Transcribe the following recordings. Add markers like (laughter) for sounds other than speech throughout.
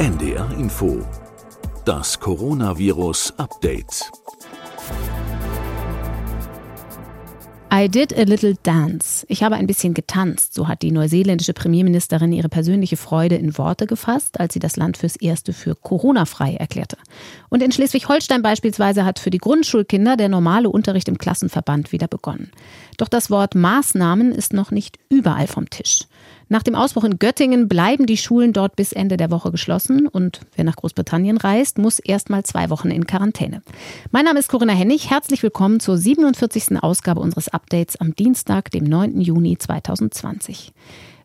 NDR Info. Das Coronavirus Update. I did a little dance. Ich habe ein bisschen getanzt, so hat die neuseeländische Premierministerin ihre persönliche Freude in Worte gefasst, als sie das Land fürs Erste für Corona-frei erklärte. Und in Schleswig-Holstein beispielsweise hat für die Grundschulkinder der normale Unterricht im Klassenverband wieder begonnen. Doch das Wort Maßnahmen ist noch nicht überall vom Tisch. Nach dem Ausbruch in Göttingen bleiben die Schulen dort bis Ende der Woche geschlossen und wer nach Großbritannien reist, muss erst mal zwei Wochen in Quarantäne. Mein Name ist Corinna Hennig. Herzlich willkommen zur 47. Ausgabe unseres Updates am Dienstag, dem 9. Juni 2020.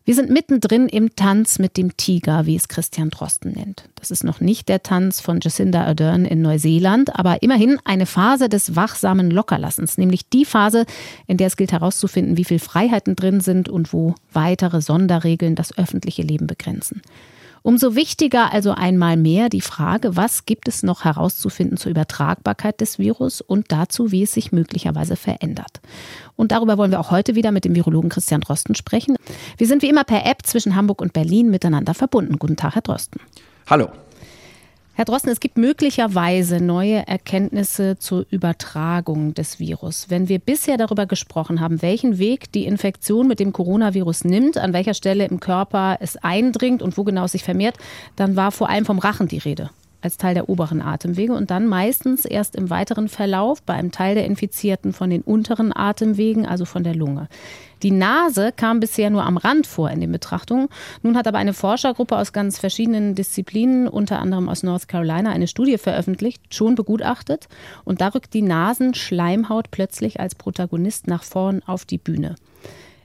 Wir sind mittendrin im Tanz mit dem Tiger, wie es Christian Drosten nennt. Das ist noch nicht der Tanz von Jacinda Ardern in Neuseeland, aber immerhin eine Phase des wachsamen Lockerlassens, nämlich die Phase, in der es gilt herauszufinden, wie viel Freiheiten drin sind und wo weitere Sonderregeln das öffentliche Leben begrenzen. Umso wichtiger also einmal mehr die Frage, was gibt es noch herauszufinden zur Übertragbarkeit des Virus und dazu, wie es sich möglicherweise verändert. Und darüber wollen wir auch heute wieder mit dem Virologen Christian Drosten sprechen. Wir sind wie immer per App zwischen Hamburg und Berlin miteinander verbunden. Guten Tag, Herr Drosten. Hallo. Herr Drosten, es gibt möglicherweise neue Erkenntnisse zur Übertragung des Virus. Wenn wir bisher darüber gesprochen haben, welchen Weg die Infektion mit dem Coronavirus nimmt, an welcher Stelle im Körper es eindringt und wo genau es sich vermehrt, dann war vor allem vom Rachen die Rede als Teil der oberen Atemwege und dann meistens erst im weiteren Verlauf bei einem Teil der Infizierten von den unteren Atemwegen, also von der Lunge. Die Nase kam bisher nur am Rand vor in den Betrachtungen. Nun hat aber eine Forschergruppe aus ganz verschiedenen Disziplinen, unter anderem aus North Carolina, eine Studie veröffentlicht, schon begutachtet. Und da rückt die Nasenschleimhaut plötzlich als Protagonist nach vorn auf die Bühne.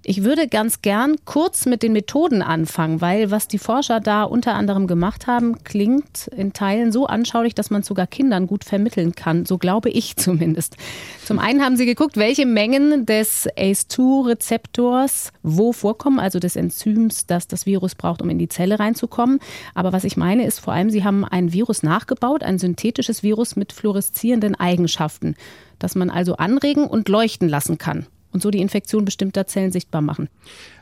Ich würde ganz gern kurz mit den Methoden anfangen, weil was die Forscher da unter anderem gemacht haben, klingt in Teilen so anschaulich, dass man sogar Kindern gut vermitteln kann. So glaube ich (laughs) zumindest. Zum einen haben sie geguckt, welche Mengen des ACE2-Rezeptors wo vorkommen, also des Enzyms, das das Virus braucht, um in die Zelle reinzukommen. Aber was ich meine, ist vor allem, sie haben ein Virus nachgebaut, ein synthetisches Virus mit fluoreszierenden Eigenschaften, das man also anregen und leuchten lassen kann und so die Infektion bestimmter Zellen sichtbar machen.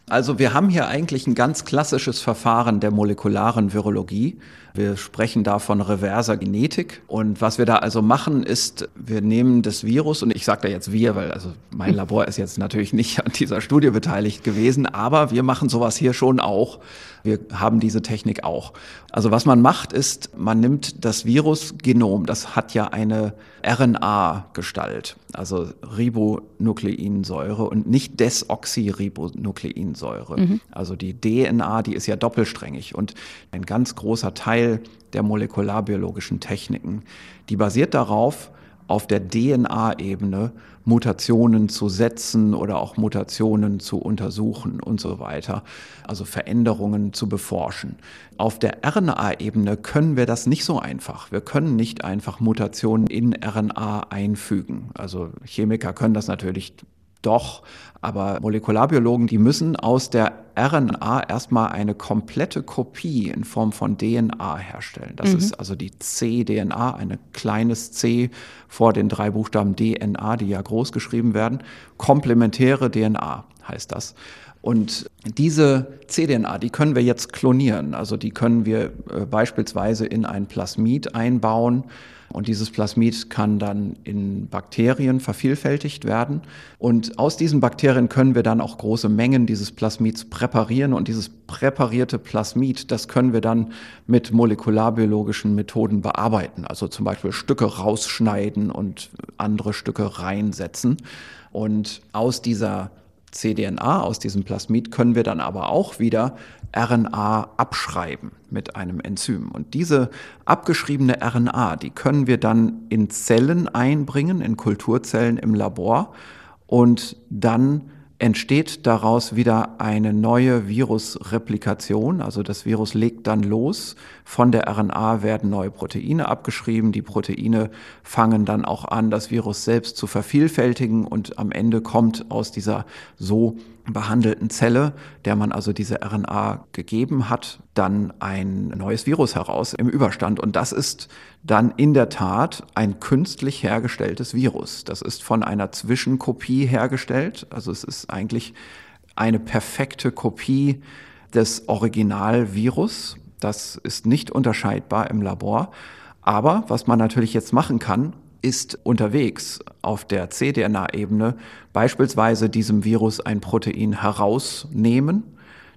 Also wir haben hier eigentlich ein ganz klassisches Verfahren der molekularen Virologie. Wir sprechen da von reverser Genetik. Und was wir da also machen, ist, wir nehmen das Virus, und ich sage da jetzt wir, weil also mein Labor ist jetzt natürlich nicht an dieser Studie beteiligt gewesen, aber wir machen sowas hier schon auch. Wir haben diese Technik auch. Also was man macht, ist, man nimmt das Virusgenom, das hat ja eine RNA-Gestalt, also Ribonukleinsäure und nicht Desoxyribonukleinsäure. Mhm. Also die DNA, die ist ja doppelsträngig und ein ganz großer Teil der molekularbiologischen Techniken, die basiert darauf, auf der DNA-Ebene Mutationen zu setzen oder auch Mutationen zu untersuchen und so weiter, also Veränderungen zu beforschen. Auf der RNA-Ebene können wir das nicht so einfach. Wir können nicht einfach Mutationen in RNA einfügen. Also Chemiker können das natürlich doch, aber Molekularbiologen, die müssen aus der RNA erstmal eine komplette Kopie in Form von DNA herstellen. Das mhm. ist also die cDNA, ein kleines C vor den drei Buchstaben DNA, die ja groß geschrieben werden. Komplementäre DNA heißt das. Und diese cDNA, die können wir jetzt klonieren. Also die können wir äh, beispielsweise in ein Plasmid einbauen und dieses Plasmid kann dann in Bakterien vervielfältigt werden. Und aus diesen Bakterien können wir dann auch große Mengen dieses Plasmids präparieren. Und dieses präparierte Plasmid, das können wir dann mit molekularbiologischen Methoden bearbeiten. Also zum Beispiel Stücke rausschneiden und andere Stücke reinsetzen. Und aus dieser cDNA, aus diesem Plasmid, können wir dann aber auch wieder RNA abschreiben mit einem Enzym. Und diese abgeschriebene RNA, die können wir dann in Zellen einbringen, in Kulturzellen im Labor und dann entsteht daraus wieder eine neue Virusreplikation. Also das Virus legt dann los. Von der RNA werden neue Proteine abgeschrieben. Die Proteine fangen dann auch an, das Virus selbst zu vervielfältigen und am Ende kommt aus dieser so behandelten Zelle, der man also diese RNA gegeben hat, dann ein neues Virus heraus im Überstand. Und das ist dann in der Tat ein künstlich hergestelltes Virus. Das ist von einer Zwischenkopie hergestellt. Also es ist eigentlich eine perfekte Kopie des Originalvirus. Das ist nicht unterscheidbar im Labor. Aber was man natürlich jetzt machen kann, ist unterwegs auf der cDNA-Ebene beispielsweise diesem Virus ein Protein herausnehmen,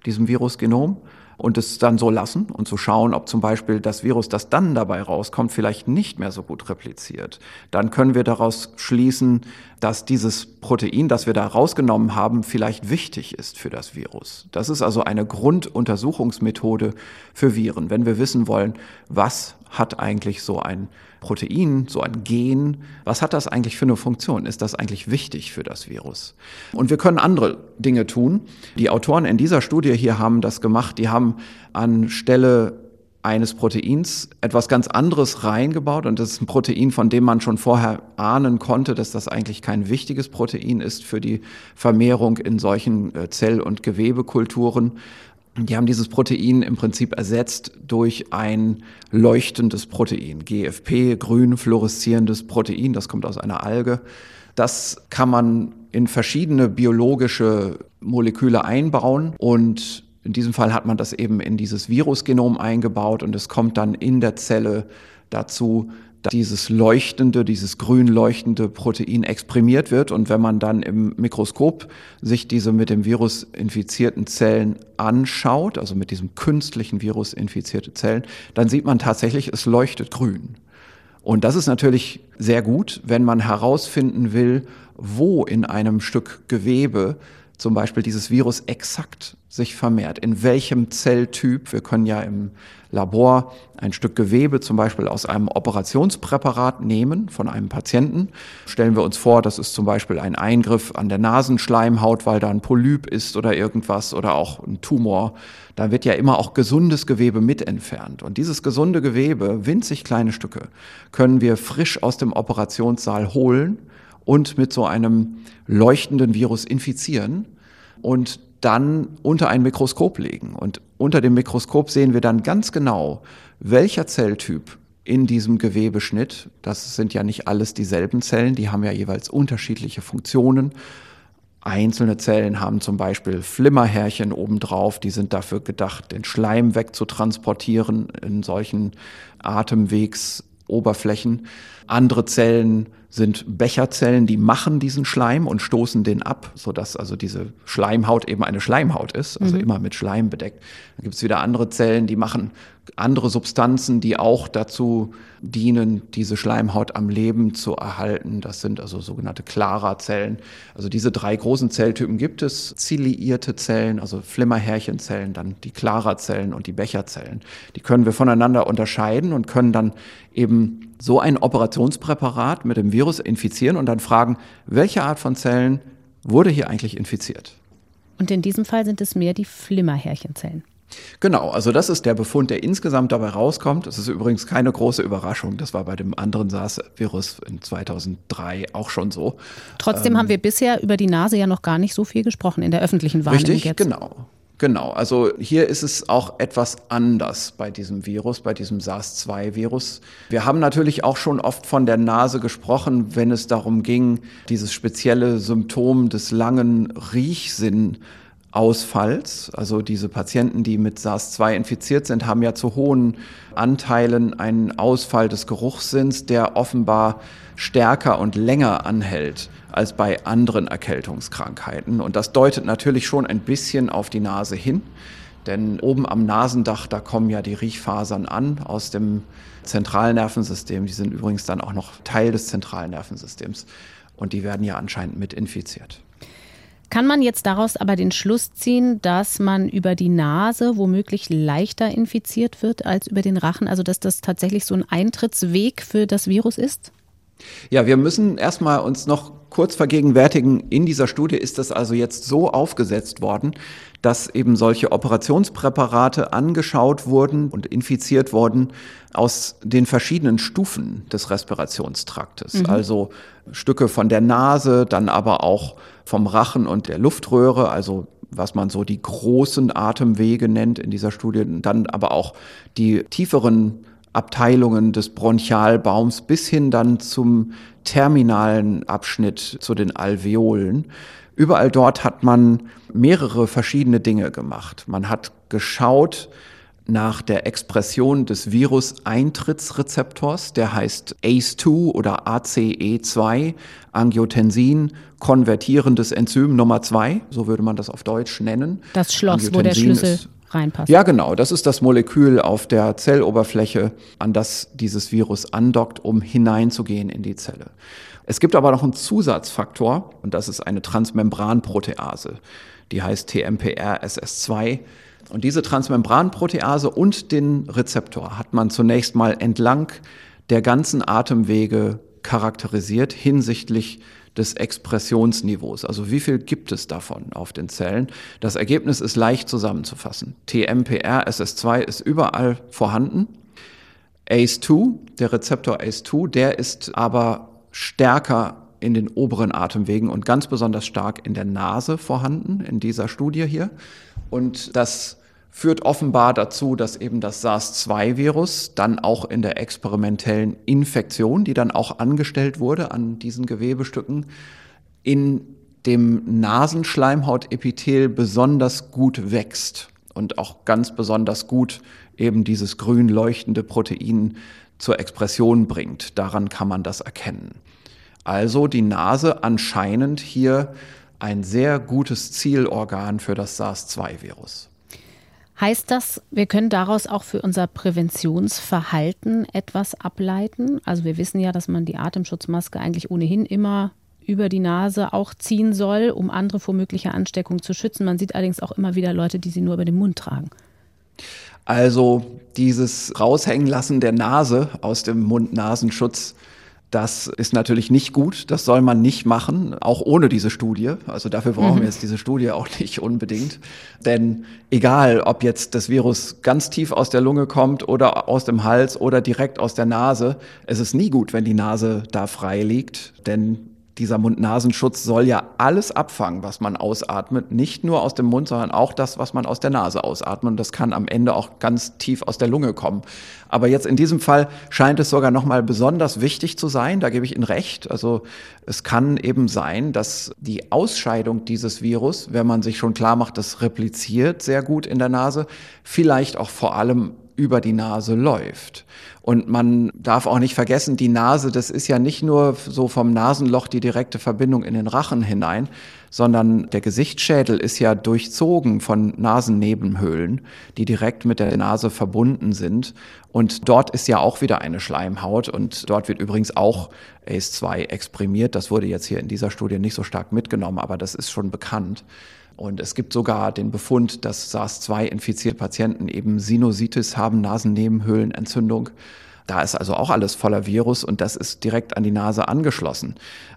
diesem Virusgenom, und es dann so lassen und zu schauen, ob zum Beispiel das Virus, das dann dabei rauskommt, vielleicht nicht mehr so gut repliziert. Dann können wir daraus schließen, dass dieses Protein, das wir da rausgenommen haben, vielleicht wichtig ist für das Virus. Das ist also eine Grunduntersuchungsmethode für Viren. Wenn wir wissen wollen, was hat eigentlich so ein Protein, so ein Gen, was hat das eigentlich für eine Funktion? Ist das eigentlich wichtig für das Virus? Und wir können andere Dinge tun. Die Autoren in dieser Studie hier haben das gemacht. Die haben anstelle eines Proteins etwas ganz anderes reingebaut und das ist ein Protein, von dem man schon vorher ahnen konnte, dass das eigentlich kein wichtiges Protein ist für die Vermehrung in solchen äh, Zell- und Gewebekulturen. Die haben dieses Protein im Prinzip ersetzt durch ein leuchtendes Protein, GFP, grün fluoreszierendes Protein, das kommt aus einer Alge. Das kann man in verschiedene biologische Moleküle einbauen. Und in diesem Fall hat man das eben in dieses Virusgenom eingebaut. Und es kommt dann in der Zelle dazu, dieses leuchtende, dieses grün leuchtende Protein exprimiert wird. Und wenn man dann im Mikroskop sich diese mit dem Virus infizierten Zellen anschaut, also mit diesem künstlichen Virus infizierte Zellen, dann sieht man tatsächlich, es leuchtet grün. Und das ist natürlich sehr gut, wenn man herausfinden will, wo in einem Stück Gewebe zum Beispiel dieses Virus exakt sich vermehrt, in welchem Zelltyp. Wir können ja im Labor ein Stück Gewebe zum Beispiel aus einem Operationspräparat nehmen von einem Patienten. Stellen wir uns vor, das ist zum Beispiel ein Eingriff an der Nasenschleimhaut, weil da ein Polyp ist oder irgendwas oder auch ein Tumor. Da wird ja immer auch gesundes Gewebe mit entfernt. Und dieses gesunde Gewebe, winzig kleine Stücke, können wir frisch aus dem Operationssaal holen und mit so einem leuchtenden Virus infizieren und dann unter ein Mikroskop legen. Und unter dem Mikroskop sehen wir dann ganz genau, welcher Zelltyp in diesem Gewebeschnitt, das sind ja nicht alles dieselben Zellen, die haben ja jeweils unterschiedliche Funktionen. Einzelne Zellen haben zum Beispiel Flimmerhärchen obendrauf, die sind dafür gedacht, den Schleim wegzutransportieren in solchen Atemwegsoberflächen. Andere Zellen sind Becherzellen, die machen diesen Schleim und stoßen den ab, sodass also diese Schleimhaut eben eine Schleimhaut ist, also mhm. immer mit Schleim bedeckt. Dann gibt es wieder andere Zellen, die machen andere Substanzen, die auch dazu dienen, diese Schleimhaut am Leben zu erhalten. Das sind also sogenannte Clara-Zellen. Also diese drei großen Zelltypen gibt es. Ziliierte Zellen, also Flimmerhärchenzellen, dann die Clara-Zellen und die Becherzellen. Die können wir voneinander unterscheiden und können dann eben so ein Operationspräparat mit dem Virus infizieren und dann fragen, welche Art von Zellen wurde hier eigentlich infiziert? Und in diesem Fall sind es mehr die Flimmerhärchenzellen. Genau, also das ist der Befund, der insgesamt dabei rauskommt. Das ist übrigens keine große Überraschung. Das war bei dem anderen SARS-Virus in 2003 auch schon so. Trotzdem ähm, haben wir bisher über die Nase ja noch gar nicht so viel gesprochen in der öffentlichen Wahrnehmung. Richtig, jetzt. genau. Genau, also hier ist es auch etwas anders bei diesem Virus, bei diesem SARS-2-Virus. Wir haben natürlich auch schon oft von der Nase gesprochen, wenn es darum ging, dieses spezielle Symptom des langen Riechsinn Ausfalls. Also diese Patienten, die mit SARS-2 infiziert sind, haben ja zu hohen Anteilen einen Ausfall des Geruchssinns, der offenbar stärker und länger anhält als bei anderen Erkältungskrankheiten. Und das deutet natürlich schon ein bisschen auf die Nase hin. Denn oben am Nasendach, da kommen ja die Riechfasern an aus dem Zentralnervensystem. Die sind übrigens dann auch noch Teil des Zentralnervensystems. Und die werden ja anscheinend mit infiziert. Kann man jetzt daraus aber den Schluss ziehen, dass man über die Nase womöglich leichter infiziert wird als über den Rachen? Also dass das tatsächlich so ein Eintrittsweg für das Virus ist? Ja, wir müssen erstmal uns noch kurz vergegenwärtigen, in dieser Studie ist das also jetzt so aufgesetzt worden, dass eben solche Operationspräparate angeschaut wurden und infiziert wurden aus den verschiedenen Stufen des Respirationstraktes. Mhm. Also Stücke von der Nase, dann aber auch vom Rachen und der Luftröhre, also was man so die großen Atemwege nennt in dieser Studie, dann aber auch die tieferen Abteilungen des Bronchialbaums bis hin dann zum terminalen Abschnitt zu den Alveolen. Überall dort hat man mehrere verschiedene Dinge gemacht. Man hat geschaut nach der Expression des Virus-Eintrittsrezeptors, der heißt ACE2 oder ACE2, Angiotensin, konvertierendes Enzym Nummer 2, so würde man das auf Deutsch nennen. Das Schloss, wo der Schlüssel reinpasst. Ja, genau. Das ist das Molekül auf der Zelloberfläche, an das dieses Virus andockt, um hineinzugehen in die Zelle. Es gibt aber noch einen Zusatzfaktor und das ist eine Transmembranprotease. Die heißt TMPRSS2. Und diese Transmembranprotease und den Rezeptor hat man zunächst mal entlang der ganzen Atemwege charakterisiert hinsichtlich des Expressionsniveaus. Also wie viel gibt es davon auf den Zellen? Das Ergebnis ist leicht zusammenzufassen. TMPR SS2 ist überall vorhanden. ACE2, der Rezeptor ACE2, der ist aber stärker in den oberen Atemwegen und ganz besonders stark in der Nase vorhanden, in dieser Studie hier. Und das führt offenbar dazu, dass eben das SARS-2-Virus dann auch in der experimentellen Infektion, die dann auch angestellt wurde an diesen Gewebestücken, in dem Nasenschleimhautepithel besonders gut wächst und auch ganz besonders gut eben dieses grün leuchtende Protein zur Expression bringt. Daran kann man das erkennen. Also die Nase anscheinend hier ein sehr gutes Zielorgan für das SARS-2-Virus. Heißt das, wir können daraus auch für unser Präventionsverhalten etwas ableiten? Also wir wissen ja, dass man die Atemschutzmaske eigentlich ohnehin immer über die Nase auch ziehen soll, um andere vor möglicher Ansteckung zu schützen. Man sieht allerdings auch immer wieder Leute, die sie nur über den Mund tragen. Also dieses Raushängen lassen der Nase aus dem Mund-Nasenschutz das ist natürlich nicht gut, das soll man nicht machen, auch ohne diese Studie. Also dafür brauchen mhm. wir jetzt diese Studie auch (laughs) nicht unbedingt. Denn egal, ob jetzt das Virus ganz tief aus der Lunge kommt oder aus dem Hals oder direkt aus der Nase, es ist nie gut, wenn die Nase da frei liegt, denn dieser Mund-Nasenschutz soll ja alles abfangen, was man ausatmet. Nicht nur aus dem Mund, sondern auch das, was man aus der Nase ausatmet. Und das kann am Ende auch ganz tief aus der Lunge kommen. Aber jetzt in diesem Fall scheint es sogar nochmal besonders wichtig zu sein. Da gebe ich Ihnen recht. Also es kann eben sein, dass die Ausscheidung dieses Virus, wenn man sich schon klar macht, das repliziert sehr gut in der Nase, vielleicht auch vor allem über die Nase läuft. Und man darf auch nicht vergessen, die Nase, das ist ja nicht nur so vom Nasenloch die direkte Verbindung in den Rachen hinein, sondern der Gesichtsschädel ist ja durchzogen von Nasennebenhöhlen, die direkt mit der Nase verbunden sind. Und dort ist ja auch wieder eine Schleimhaut und dort wird übrigens auch ACE2 exprimiert. Das wurde jetzt hier in dieser Studie nicht so stark mitgenommen, aber das ist schon bekannt. Und es gibt sogar den Befund, dass SARS-2-infizierte Patienten eben Sinusitis haben, Nasennebenhöhlenentzündung. Da ist also auch alles voller Virus und das ist direkt an die Nase angeschlossen.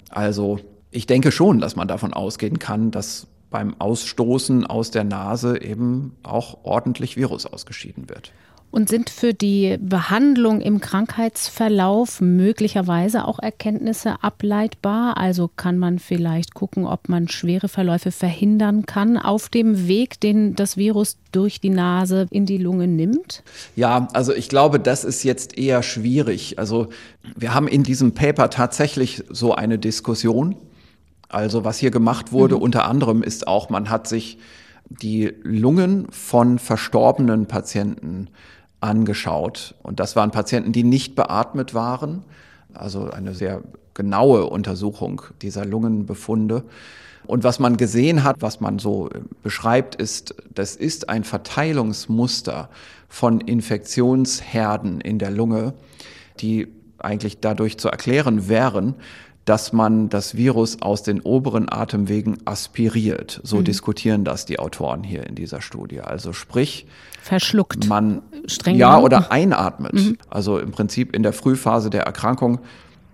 Also ich denke schon, dass man davon ausgehen kann, dass beim Ausstoßen aus der Nase eben auch ordentlich Virus ausgeschieden wird und sind für die Behandlung im Krankheitsverlauf möglicherweise auch Erkenntnisse ableitbar. Also kann man vielleicht gucken, ob man schwere Verläufe verhindern kann auf dem Weg, den das Virus durch die Nase in die Lunge nimmt? Ja, also ich glaube, das ist jetzt eher schwierig. Also wir haben in diesem Paper tatsächlich so eine Diskussion. Also was hier gemacht wurde, mhm. unter anderem ist auch, man hat sich die Lungen von verstorbenen Patienten angeschaut. Und das waren Patienten, die nicht beatmet waren. Also eine sehr genaue Untersuchung dieser Lungenbefunde. Und was man gesehen hat, was man so äh, beschreibt, ist, das ist ein Verteilungsmuster von Infektionsherden in der Lunge, die eigentlich dadurch zu erklären wären, dass man das Virus aus den oberen Atemwegen aspiriert. So mhm. diskutieren das die Autoren hier in dieser Studie. Also sprich, verschluckt. Man streng ja oder einatmet. Mhm. Also im Prinzip in der Frühphase der Erkrankung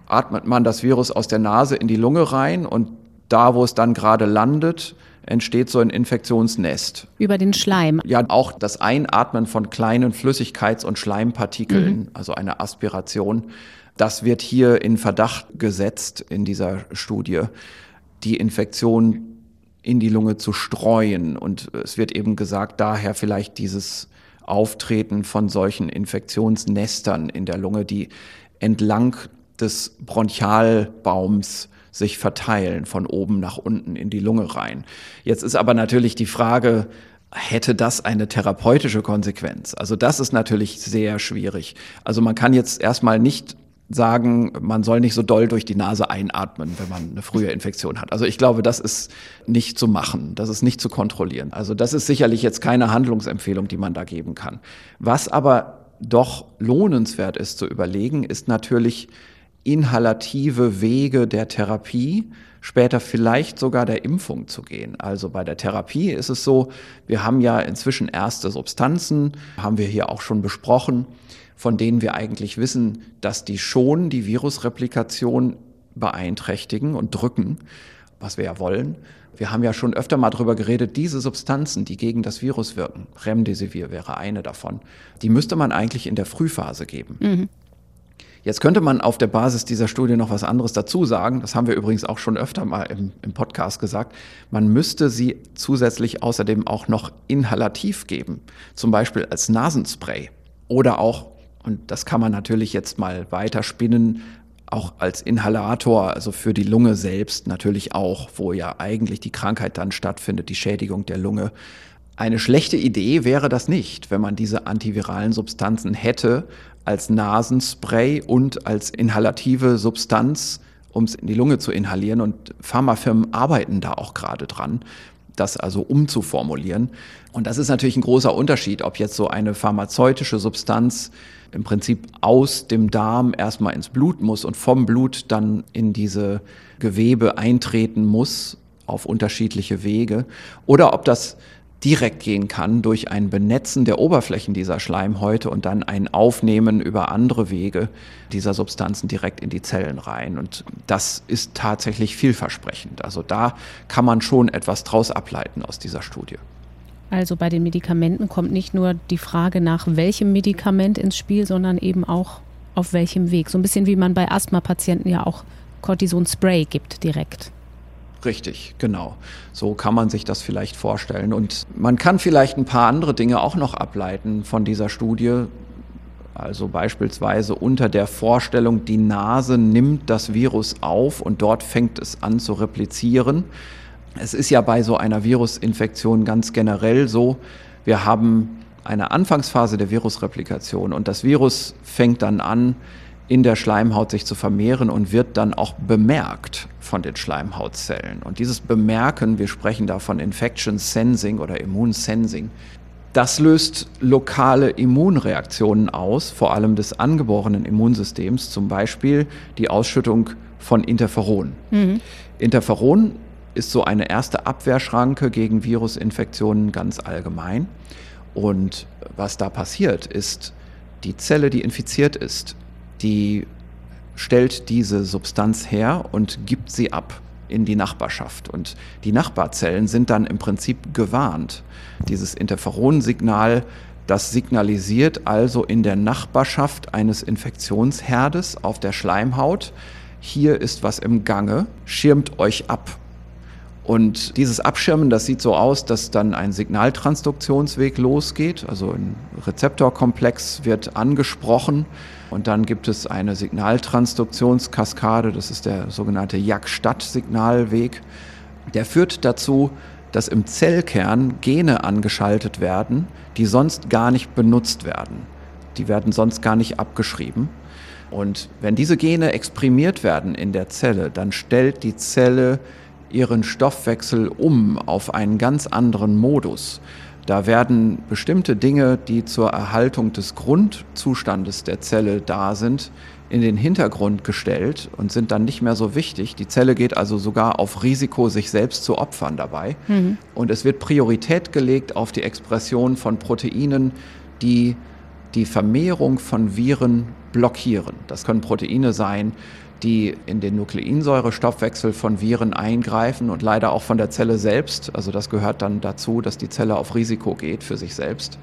atmet man das Virus aus der Nase in die Lunge rein und da, wo es dann gerade landet, entsteht so ein Infektionsnest. Über den Schleim. Ja, auch das Einatmen von kleinen Flüssigkeits- und Schleimpartikeln, mhm. also eine Aspiration das wird hier in Verdacht gesetzt in dieser Studie, die Infektion in die Lunge zu streuen. Und es wird eben gesagt, daher vielleicht dieses Auftreten von solchen Infektionsnestern in der Lunge, die entlang des Bronchialbaums sich verteilen, von oben nach unten in die Lunge rein. Jetzt ist aber natürlich die Frage, hätte das eine therapeutische Konsequenz? Also das ist natürlich sehr schwierig. Also man kann jetzt erstmal nicht sagen, man soll nicht so doll durch die Nase einatmen, wenn man eine frühe Infektion hat. Also ich glaube, das ist nicht zu machen, das ist nicht zu kontrollieren. Also das ist sicherlich jetzt keine Handlungsempfehlung, die man da geben kann. Was aber doch lohnenswert ist zu überlegen, ist natürlich inhalative Wege der Therapie, später vielleicht sogar der Impfung zu gehen. Also bei der Therapie ist es so, wir haben ja inzwischen erste Substanzen, haben wir hier auch schon besprochen, von denen wir eigentlich wissen, dass die schon die Virusreplikation beeinträchtigen und drücken, was wir ja wollen. Wir haben ja schon öfter mal darüber geredet, diese Substanzen, die gegen das Virus wirken, Remdesivir wäre eine davon, die müsste man eigentlich in der Frühphase geben. Mhm. Jetzt könnte man auf der Basis dieser Studie noch was anderes dazu sagen. Das haben wir übrigens auch schon öfter mal im, im, Podcast gesagt. Man müsste sie zusätzlich außerdem auch noch inhalativ geben. Zum Beispiel als Nasenspray. Oder auch, und das kann man natürlich jetzt mal weiter spinnen, auch als Inhalator, also für die Lunge selbst natürlich auch, wo ja eigentlich die Krankheit dann stattfindet, die Schädigung der Lunge. Eine schlechte Idee wäre das nicht, wenn man diese antiviralen Substanzen hätte als Nasenspray und als inhalative Substanz, um es in die Lunge zu inhalieren. Und Pharmafirmen arbeiten da auch gerade dran, das also umzuformulieren. Und das ist natürlich ein großer Unterschied, ob jetzt so eine pharmazeutische Substanz im Prinzip aus dem Darm erstmal ins Blut muss und vom Blut dann in diese Gewebe eintreten muss auf unterschiedliche Wege oder ob das direkt gehen kann durch ein Benetzen der Oberflächen dieser Schleimhäute und dann ein Aufnehmen über andere Wege dieser Substanzen direkt in die Zellen rein. Und das ist tatsächlich vielversprechend. Also da kann man schon etwas draus ableiten aus dieser Studie. Also bei den Medikamenten kommt nicht nur die Frage nach welchem Medikament ins Spiel, sondern eben auch auf welchem Weg. So ein bisschen wie man bei Asthma-Patienten ja auch Cortison-Spray gibt direkt. Richtig, genau. So kann man sich das vielleicht vorstellen. Und man kann vielleicht ein paar andere Dinge auch noch ableiten von dieser Studie. Also beispielsweise unter der Vorstellung, die Nase nimmt das Virus auf und dort fängt es an zu replizieren. Es ist ja bei so einer Virusinfektion ganz generell so, wir haben eine Anfangsphase der Virusreplikation und das Virus fängt dann an, in der Schleimhaut sich zu vermehren und wird dann auch bemerkt von den Schleimhautzellen. Und dieses Bemerken, wir sprechen da von Infection Sensing oder Immunsensing, das löst lokale Immunreaktionen aus, vor allem des angeborenen Immunsystems, zum Beispiel die Ausschüttung von Interferon. Mhm. Interferon ist so eine erste Abwehrschranke gegen Virusinfektionen ganz allgemein. Und was da passiert, ist, die Zelle, die infiziert ist, die stellt diese Substanz her und gibt sie ab in die Nachbarschaft. Und die Nachbarzellen sind dann im Prinzip gewarnt. Dieses Interferonsignal, das signalisiert also in der Nachbarschaft eines Infektionsherdes auf der Schleimhaut, hier ist was im Gange, schirmt euch ab. Und dieses Abschirmen, das sieht so aus, dass dann ein Signaltransduktionsweg losgeht, also ein Rezeptorkomplex wird angesprochen und dann gibt es eine Signaltransduktionskaskade, das ist der sogenannte Jak-Stadt-Signalweg. Der führt dazu, dass im Zellkern Gene angeschaltet werden, die sonst gar nicht benutzt werden. Die werden sonst gar nicht abgeschrieben. Und wenn diese Gene exprimiert werden in der Zelle, dann stellt die Zelle ihren Stoffwechsel um auf einen ganz anderen Modus. Da werden bestimmte Dinge, die zur Erhaltung des Grundzustandes der Zelle da sind, in den Hintergrund gestellt und sind dann nicht mehr so wichtig. Die Zelle geht also sogar auf Risiko, sich selbst zu opfern dabei. Mhm. Und es wird Priorität gelegt auf die Expression von Proteinen, die die Vermehrung von Viren blockieren. Das können Proteine sein, die in den Nukleinsäurestoffwechsel von Viren eingreifen und leider auch von der Zelle selbst. Also das gehört dann dazu, dass die Zelle auf Risiko geht für sich selbst.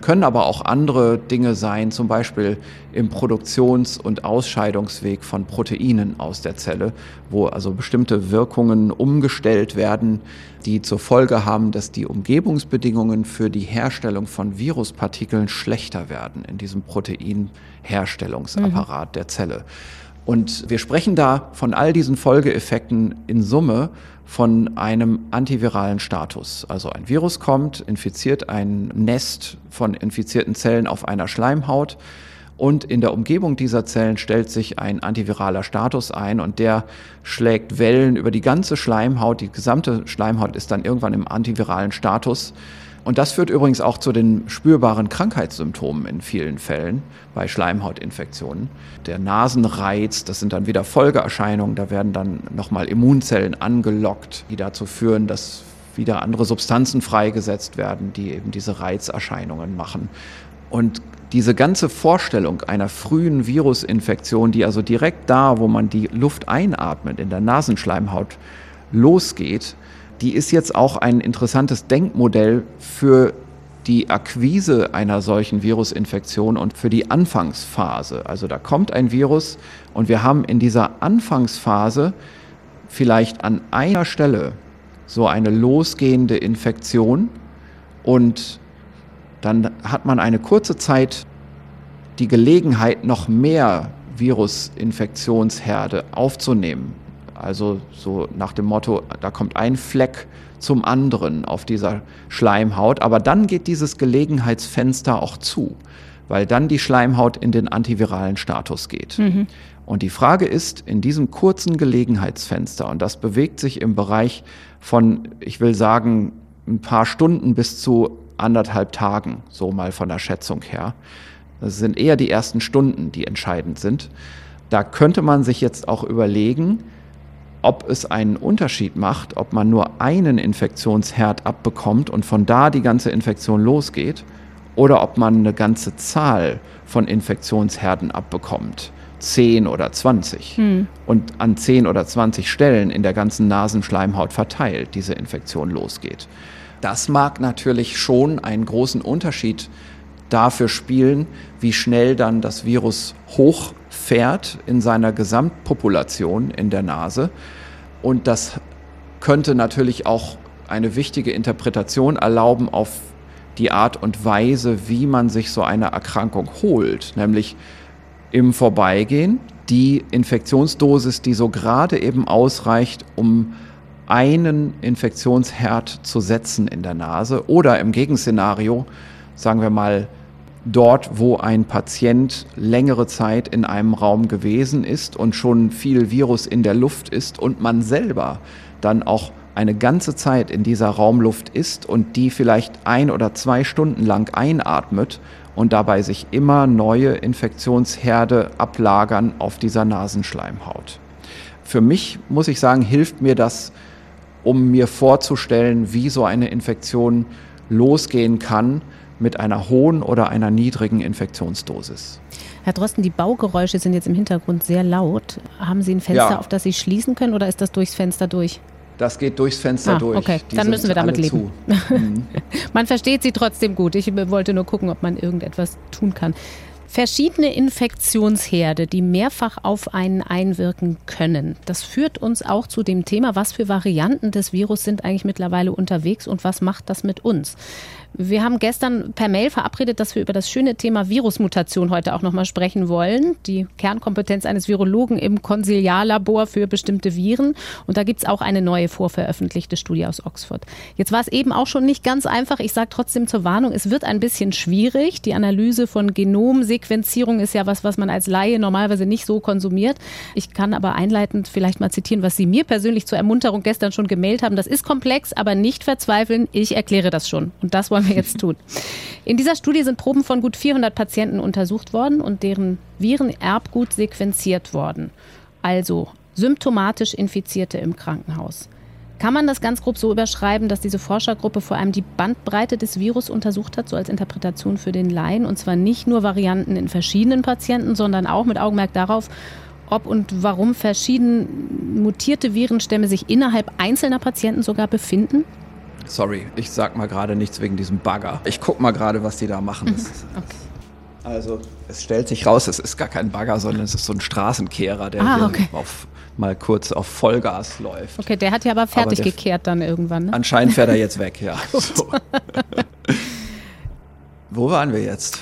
Können aber auch andere Dinge sein, zum Beispiel im Produktions- und Ausscheidungsweg von Proteinen aus der Zelle, wo also bestimmte Wirkungen umgestellt werden, die zur Folge haben, dass die Umgebungsbedingungen für die Herstellung von Viruspartikeln schlechter werden in diesem Proteinherstellungsapparat mhm. der Zelle. Und wir sprechen da von all diesen Folgeeffekten in Summe von einem antiviralen Status. Also ein Virus kommt, infiziert ein Nest von infizierten Zellen auf einer Schleimhaut und in der Umgebung dieser Zellen stellt sich ein antiviraler Status ein und der schlägt Wellen über die ganze Schleimhaut. Die gesamte Schleimhaut ist dann irgendwann im antiviralen Status. Und das führt übrigens auch zu den spürbaren Krankheitssymptomen in vielen Fällen bei Schleimhautinfektionen. Der Nasenreiz, das sind dann wieder Folgeerscheinungen, da werden dann nochmal Immunzellen angelockt, die dazu führen, dass wieder andere Substanzen freigesetzt werden, die eben diese Reizerscheinungen machen. Und diese ganze Vorstellung einer frühen Virusinfektion, die also direkt da, wo man die Luft einatmet, in der Nasenschleimhaut losgeht, die ist jetzt auch ein interessantes Denkmodell für die Akquise einer solchen Virusinfektion und für die Anfangsphase. Also da kommt ein Virus und wir haben in dieser Anfangsphase vielleicht an einer Stelle so eine losgehende Infektion und dann hat man eine kurze Zeit die Gelegenheit, noch mehr Virusinfektionsherde aufzunehmen. Also so nach dem Motto, da kommt ein Fleck zum anderen auf dieser Schleimhaut, aber dann geht dieses Gelegenheitsfenster auch zu, weil dann die Schleimhaut in den antiviralen Status geht. Mhm. Und die Frage ist, in diesem kurzen Gelegenheitsfenster, und das bewegt sich im Bereich von, ich will sagen, ein paar Stunden bis zu anderthalb Tagen, so mal von der Schätzung her. Das sind eher die ersten Stunden, die entscheidend sind. Da könnte man sich jetzt auch überlegen, ob es einen Unterschied macht, ob man nur einen Infektionsherd abbekommt und von da die ganze Infektion losgeht, oder ob man eine ganze Zahl von Infektionsherden abbekommt. 10 oder 20 hm. und an 10 oder 20 Stellen in der ganzen Nasenschleimhaut verteilt diese Infektion losgeht. Das mag natürlich schon einen großen Unterschied dafür spielen, wie schnell dann das Virus hochfährt in seiner Gesamtpopulation in der Nase und das könnte natürlich auch eine wichtige Interpretation erlauben auf die Art und Weise, wie man sich so eine Erkrankung holt, nämlich im Vorbeigehen die Infektionsdosis, die so gerade eben ausreicht, um einen Infektionsherd zu setzen in der Nase oder im Gegenszenario, sagen wir mal, dort, wo ein Patient längere Zeit in einem Raum gewesen ist und schon viel Virus in der Luft ist und man selber dann auch eine ganze Zeit in dieser Raumluft ist und die vielleicht ein oder zwei Stunden lang einatmet und dabei sich immer neue Infektionsherde ablagern auf dieser Nasenschleimhaut. Für mich, muss ich sagen, hilft mir das, um mir vorzustellen, wie so eine Infektion losgehen kann, mit einer hohen oder einer niedrigen Infektionsdosis. Herr Drosten, die Baugeräusche sind jetzt im Hintergrund sehr laut. Haben Sie ein Fenster, ja. auf das Sie schließen können oder ist das durchs Fenster durch? Das geht durchs Fenster ah, durch. Okay, Die dann müssen wir damit leben. Mhm. (laughs) man versteht sie trotzdem gut. Ich wollte nur gucken, ob man irgendetwas tun kann. Verschiedene Infektionsherde, die mehrfach auf einen einwirken können. Das führt uns auch zu dem Thema, was für Varianten des Virus sind eigentlich mittlerweile unterwegs und was macht das mit uns. Wir haben gestern per Mail verabredet, dass wir über das schöne Thema Virusmutation heute auch nochmal sprechen wollen. Die Kernkompetenz eines Virologen im Konsiliarlabor für bestimmte Viren. Und da gibt es auch eine neue vorveröffentlichte Studie aus Oxford. Jetzt war es eben auch schon nicht ganz einfach. Ich sage trotzdem zur Warnung, es wird ein bisschen schwierig. Die Analyse von Genomsequenzierung ist ja was, was man als Laie normalerweise nicht so konsumiert. Ich kann aber einleitend vielleicht mal zitieren, was Sie mir persönlich zur Ermunterung gestern schon gemeldet haben. Das ist komplex, aber nicht verzweifeln. Ich erkläre das schon. Und das wollen wir jetzt tun. In dieser Studie sind Proben von gut 400 Patienten untersucht worden und deren Virenerbgut sequenziert worden. Also symptomatisch Infizierte im Krankenhaus. Kann man das ganz grob so überschreiben, dass diese Forschergruppe vor allem die Bandbreite des Virus untersucht hat, so als Interpretation für den Laien, und zwar nicht nur Varianten in verschiedenen Patienten, sondern auch mit Augenmerk darauf, ob und warum verschieden mutierte Virenstämme sich innerhalb einzelner Patienten sogar befinden? Sorry, ich sag mal gerade nichts wegen diesem Bagger. Ich guck mal gerade, was die da machen. Mhm. Okay. Also, es stellt sich raus, es ist gar kein Bagger, sondern es ist so ein Straßenkehrer, der ah, okay. auf, mal kurz auf Vollgas läuft. Okay, der hat ja aber fertig aber gekehrt dann irgendwann. Ne? Anscheinend fährt er jetzt weg, ja. (laughs) Wo waren wir jetzt?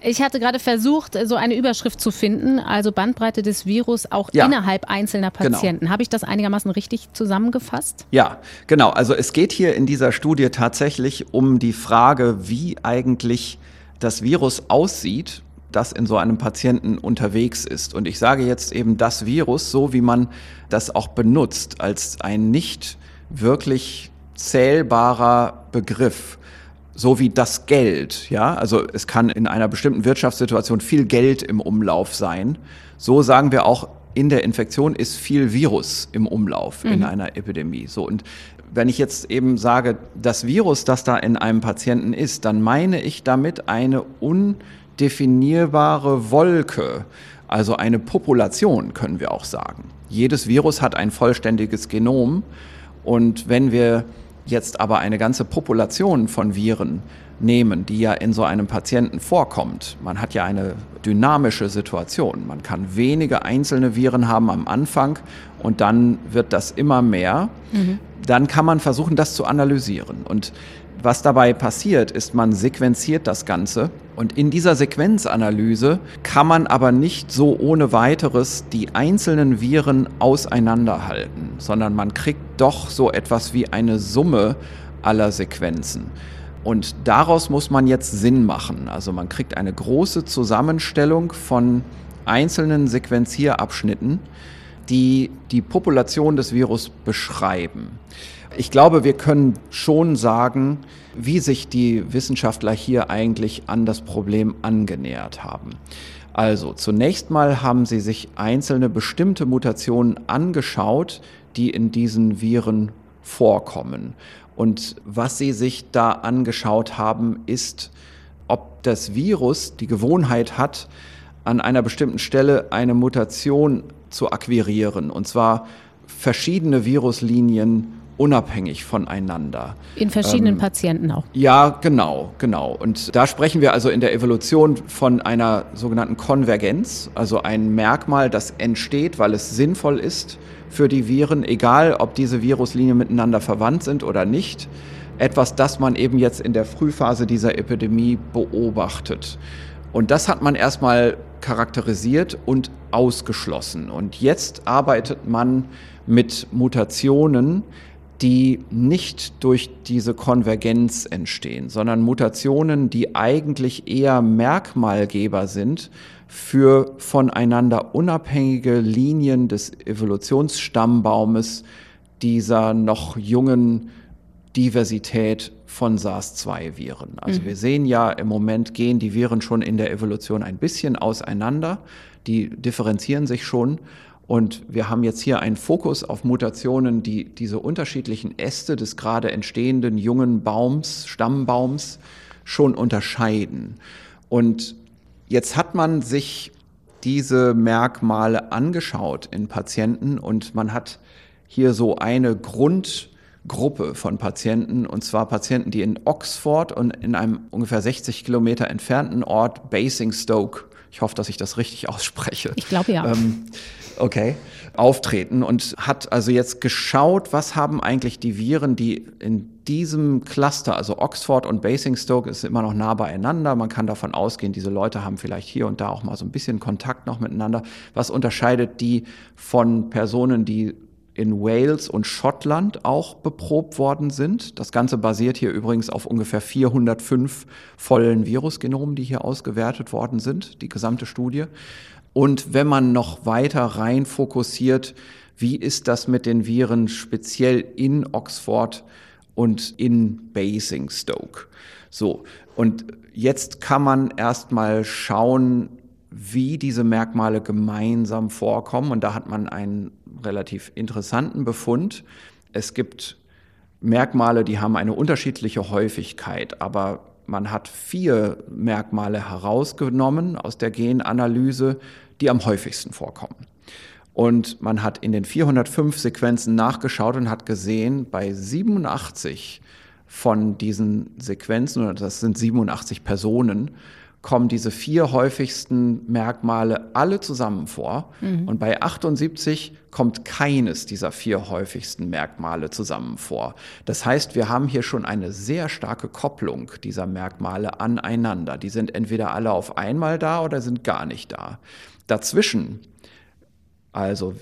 Ich hatte gerade versucht, so eine Überschrift zu finden, also Bandbreite des Virus auch ja. innerhalb einzelner genau. Patienten. Genau. Habe ich das einigermaßen richtig zusammengefasst? Ja, genau. Also es geht hier in dieser Studie tatsächlich um die Frage, wie eigentlich das Virus aussieht, das in so einem Patienten unterwegs ist. Und ich sage jetzt eben das Virus, so wie man das auch benutzt, als ein nicht wirklich zählbarer Begriff so wie das Geld, ja, also es kann in einer bestimmten Wirtschaftssituation viel Geld im Umlauf sein. So sagen wir auch in der Infektion ist viel Virus im Umlauf mhm. in einer Epidemie. So und wenn ich jetzt eben sage, das Virus, das da in einem Patienten ist, dann meine ich damit eine undefinierbare Wolke, also eine Population, können wir auch sagen. Jedes Virus hat ein vollständiges Genom und wenn wir jetzt aber eine ganze Population von Viren nehmen, die ja in so einem Patienten vorkommt. Man hat ja eine dynamische Situation. Man kann wenige einzelne Viren haben am Anfang und dann wird das immer mehr. Mhm. Dann kann man versuchen, das zu analysieren. Und was dabei passiert, ist, man sequenziert das Ganze und in dieser Sequenzanalyse kann man aber nicht so ohne weiteres die einzelnen Viren auseinanderhalten, sondern man kriegt doch so etwas wie eine Summe aller Sequenzen. Und daraus muss man jetzt Sinn machen. Also man kriegt eine große Zusammenstellung von einzelnen Sequenzierabschnitten, die die Population des Virus beschreiben. Ich glaube, wir können schon sagen, wie sich die Wissenschaftler hier eigentlich an das Problem angenähert haben. Also zunächst mal haben sie sich einzelne bestimmte Mutationen angeschaut, die in diesen Viren vorkommen. Und was sie sich da angeschaut haben, ist, ob das Virus die Gewohnheit hat, an einer bestimmten Stelle eine Mutation zu akquirieren. Und zwar verschiedene Viruslinien unabhängig voneinander. In verschiedenen ähm, Patienten auch. Ja, genau, genau. Und da sprechen wir also in der Evolution von einer sogenannten Konvergenz, also ein Merkmal, das entsteht, weil es sinnvoll ist für die Viren, egal ob diese Viruslinien miteinander verwandt sind oder nicht. Etwas, das man eben jetzt in der Frühphase dieser Epidemie beobachtet. Und das hat man erstmal charakterisiert und ausgeschlossen. Und jetzt arbeitet man mit Mutationen, die nicht durch diese Konvergenz entstehen, sondern Mutationen, die eigentlich eher Merkmalgeber sind für voneinander unabhängige Linien des Evolutionsstammbaumes dieser noch jungen Diversität von SARS-2-Viren. Also mhm. wir sehen ja, im Moment gehen die Viren schon in der Evolution ein bisschen auseinander, die differenzieren sich schon und wir haben jetzt hier einen Fokus auf Mutationen, die diese unterschiedlichen Äste des gerade entstehenden jungen Baums, Stammbaums schon unterscheiden. Und jetzt hat man sich diese Merkmale angeschaut in Patienten und man hat hier so eine Grundgruppe von Patienten, und zwar Patienten, die in Oxford und in einem ungefähr 60 Kilometer entfernten Ort Basingstoke, ich hoffe, dass ich das richtig ausspreche. Ich glaube ja. Ähm, okay, auftreten und hat also jetzt geschaut, was haben eigentlich die Viren, die in diesem Cluster, also Oxford und Basingstoke ist immer noch nah beieinander. Man kann davon ausgehen, diese Leute haben vielleicht hier und da auch mal so ein bisschen Kontakt noch miteinander. Was unterscheidet die von Personen, die in Wales und Schottland auch beprobt worden sind. Das Ganze basiert hier übrigens auf ungefähr 405 vollen Virusgenomen, die hier ausgewertet worden sind, die gesamte Studie. Und wenn man noch weiter rein fokussiert, wie ist das mit den Viren speziell in Oxford und in Basingstoke? So. Und jetzt kann man erstmal schauen, wie diese Merkmale gemeinsam vorkommen. Und da hat man einen relativ interessanten Befund. Es gibt Merkmale, die haben eine unterschiedliche Häufigkeit, aber man hat vier Merkmale herausgenommen aus der Genanalyse, die am häufigsten vorkommen. Und man hat in den 405 Sequenzen nachgeschaut und hat gesehen, bei 87 von diesen Sequenzen, das sind 87 Personen, kommen diese vier häufigsten Merkmale alle zusammen vor. Mhm. Und bei 78 kommt keines dieser vier häufigsten Merkmale zusammen vor. Das heißt, wir haben hier schon eine sehr starke Kopplung dieser Merkmale aneinander. Die sind entweder alle auf einmal da oder sind gar nicht da. Dazwischen, also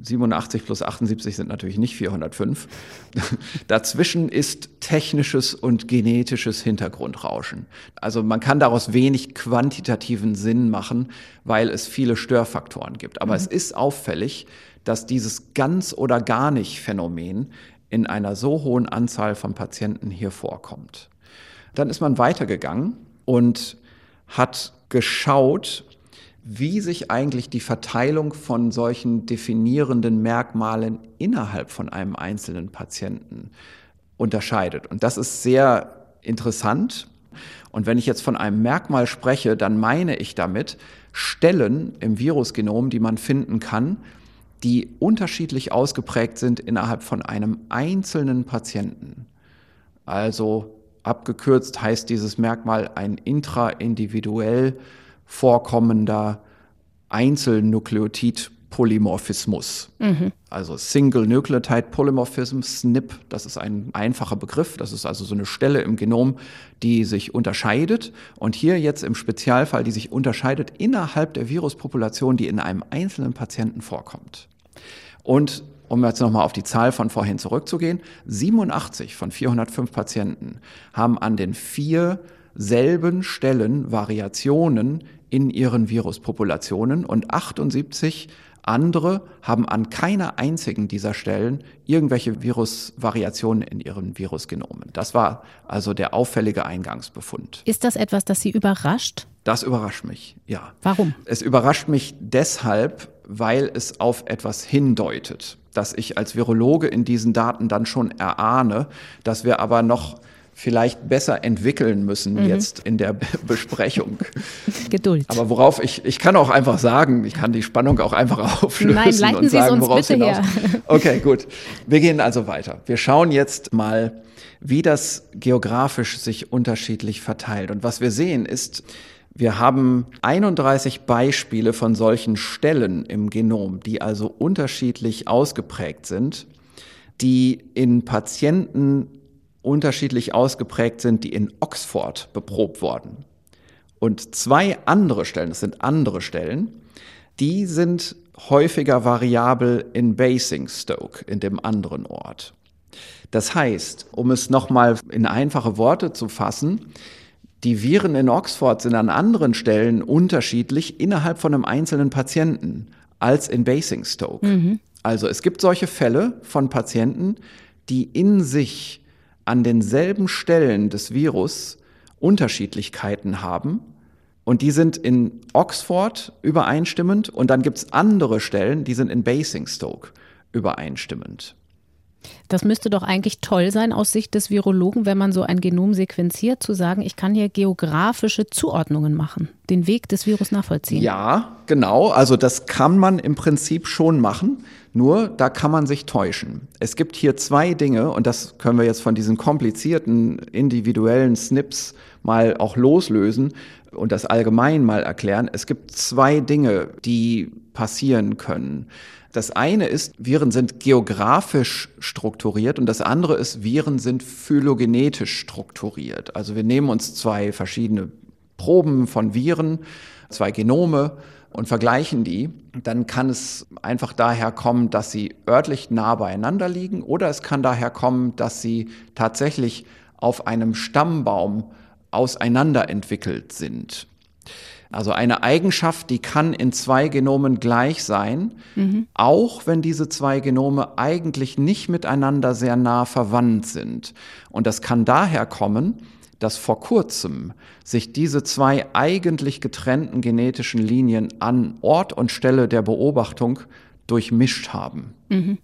87 plus 78 sind natürlich nicht 405. (laughs) Dazwischen ist technisches und genetisches Hintergrundrauschen. Also man kann daraus wenig quantitativen Sinn machen, weil es viele Störfaktoren gibt. Aber mhm. es ist auffällig, dass dieses ganz oder gar nicht Phänomen in einer so hohen Anzahl von Patienten hier vorkommt. Dann ist man weitergegangen und hat geschaut, wie sich eigentlich die Verteilung von solchen definierenden Merkmalen innerhalb von einem einzelnen Patienten unterscheidet. Und das ist sehr interessant. Und wenn ich jetzt von einem Merkmal spreche, dann meine ich damit Stellen im Virusgenom, die man finden kann, die unterschiedlich ausgeprägt sind innerhalb von einem einzelnen Patienten. Also abgekürzt heißt dieses Merkmal ein intraindividuell vorkommender Einzelnukleotid-Polymorphismus. Mhm. Also Single Nucleotide Polymorphism, SNP, das ist ein einfacher Begriff. Das ist also so eine Stelle im Genom, die sich unterscheidet. Und hier jetzt im Spezialfall, die sich unterscheidet innerhalb der Viruspopulation, die in einem einzelnen Patienten vorkommt. Und um jetzt nochmal auf die Zahl von vorhin zurückzugehen, 87 von 405 Patienten haben an den vier selben Stellen Variationen in ihren Viruspopulationen und 78 andere haben an keiner einzigen dieser Stellen irgendwelche Virusvariationen in ihren Virusgenomen. Das war also der auffällige Eingangsbefund. Ist das etwas, das Sie überrascht? Das überrascht mich, ja. Warum? Es überrascht mich deshalb, weil es auf etwas hindeutet, dass ich als Virologe in diesen Daten dann schon erahne, dass wir aber noch vielleicht besser entwickeln müssen mhm. jetzt in der (laughs) Besprechung. Geduld. Aber worauf ich, ich kann auch einfach sagen, ich kann die Spannung auch einfach (laughs) auflösen Nein, leiten und Sie sagen, worauf es hinaus. Her. (laughs) Okay, gut. Wir gehen also weiter. Wir schauen jetzt mal, wie das geografisch sich unterschiedlich verteilt. Und was wir sehen ist, wir haben 31 Beispiele von solchen Stellen im Genom, die also unterschiedlich ausgeprägt sind, die in Patienten unterschiedlich ausgeprägt sind, die in Oxford beprobt wurden. Und zwei andere Stellen, das sind andere Stellen, die sind häufiger variabel in Basingstoke, in dem anderen Ort. Das heißt, um es nochmal in einfache Worte zu fassen, die Viren in Oxford sind an anderen Stellen unterschiedlich innerhalb von einem einzelnen Patienten als in Basingstoke. Mhm. Also es gibt solche Fälle von Patienten, die in sich an denselben Stellen des Virus Unterschiedlichkeiten haben. Und die sind in Oxford übereinstimmend und dann gibt es andere Stellen, die sind in Basingstoke übereinstimmend. Das müsste doch eigentlich toll sein aus Sicht des Virologen, wenn man so ein Genom sequenziert, zu sagen, ich kann hier geografische Zuordnungen machen, den Weg des Virus nachvollziehen. Ja, genau. Also das kann man im Prinzip schon machen. Nur da kann man sich täuschen. Es gibt hier zwei Dinge, und das können wir jetzt von diesen komplizierten individuellen Snips mal auch loslösen und das allgemein mal erklären. Es gibt zwei Dinge, die passieren können. Das eine ist, Viren sind geografisch strukturiert und das andere ist, Viren sind phylogenetisch strukturiert. Also wir nehmen uns zwei verschiedene Proben von Viren, zwei Genome und vergleichen die, dann kann es einfach daher kommen, dass sie örtlich nah beieinander liegen oder es kann daher kommen, dass sie tatsächlich auf einem Stammbaum auseinanderentwickelt sind. Also eine Eigenschaft, die kann in zwei Genomen gleich sein, mhm. auch wenn diese zwei Genome eigentlich nicht miteinander sehr nah verwandt sind. Und das kann daher kommen, dass vor kurzem sich diese zwei eigentlich getrennten genetischen Linien an Ort und Stelle der Beobachtung durchmischt haben. Mhm.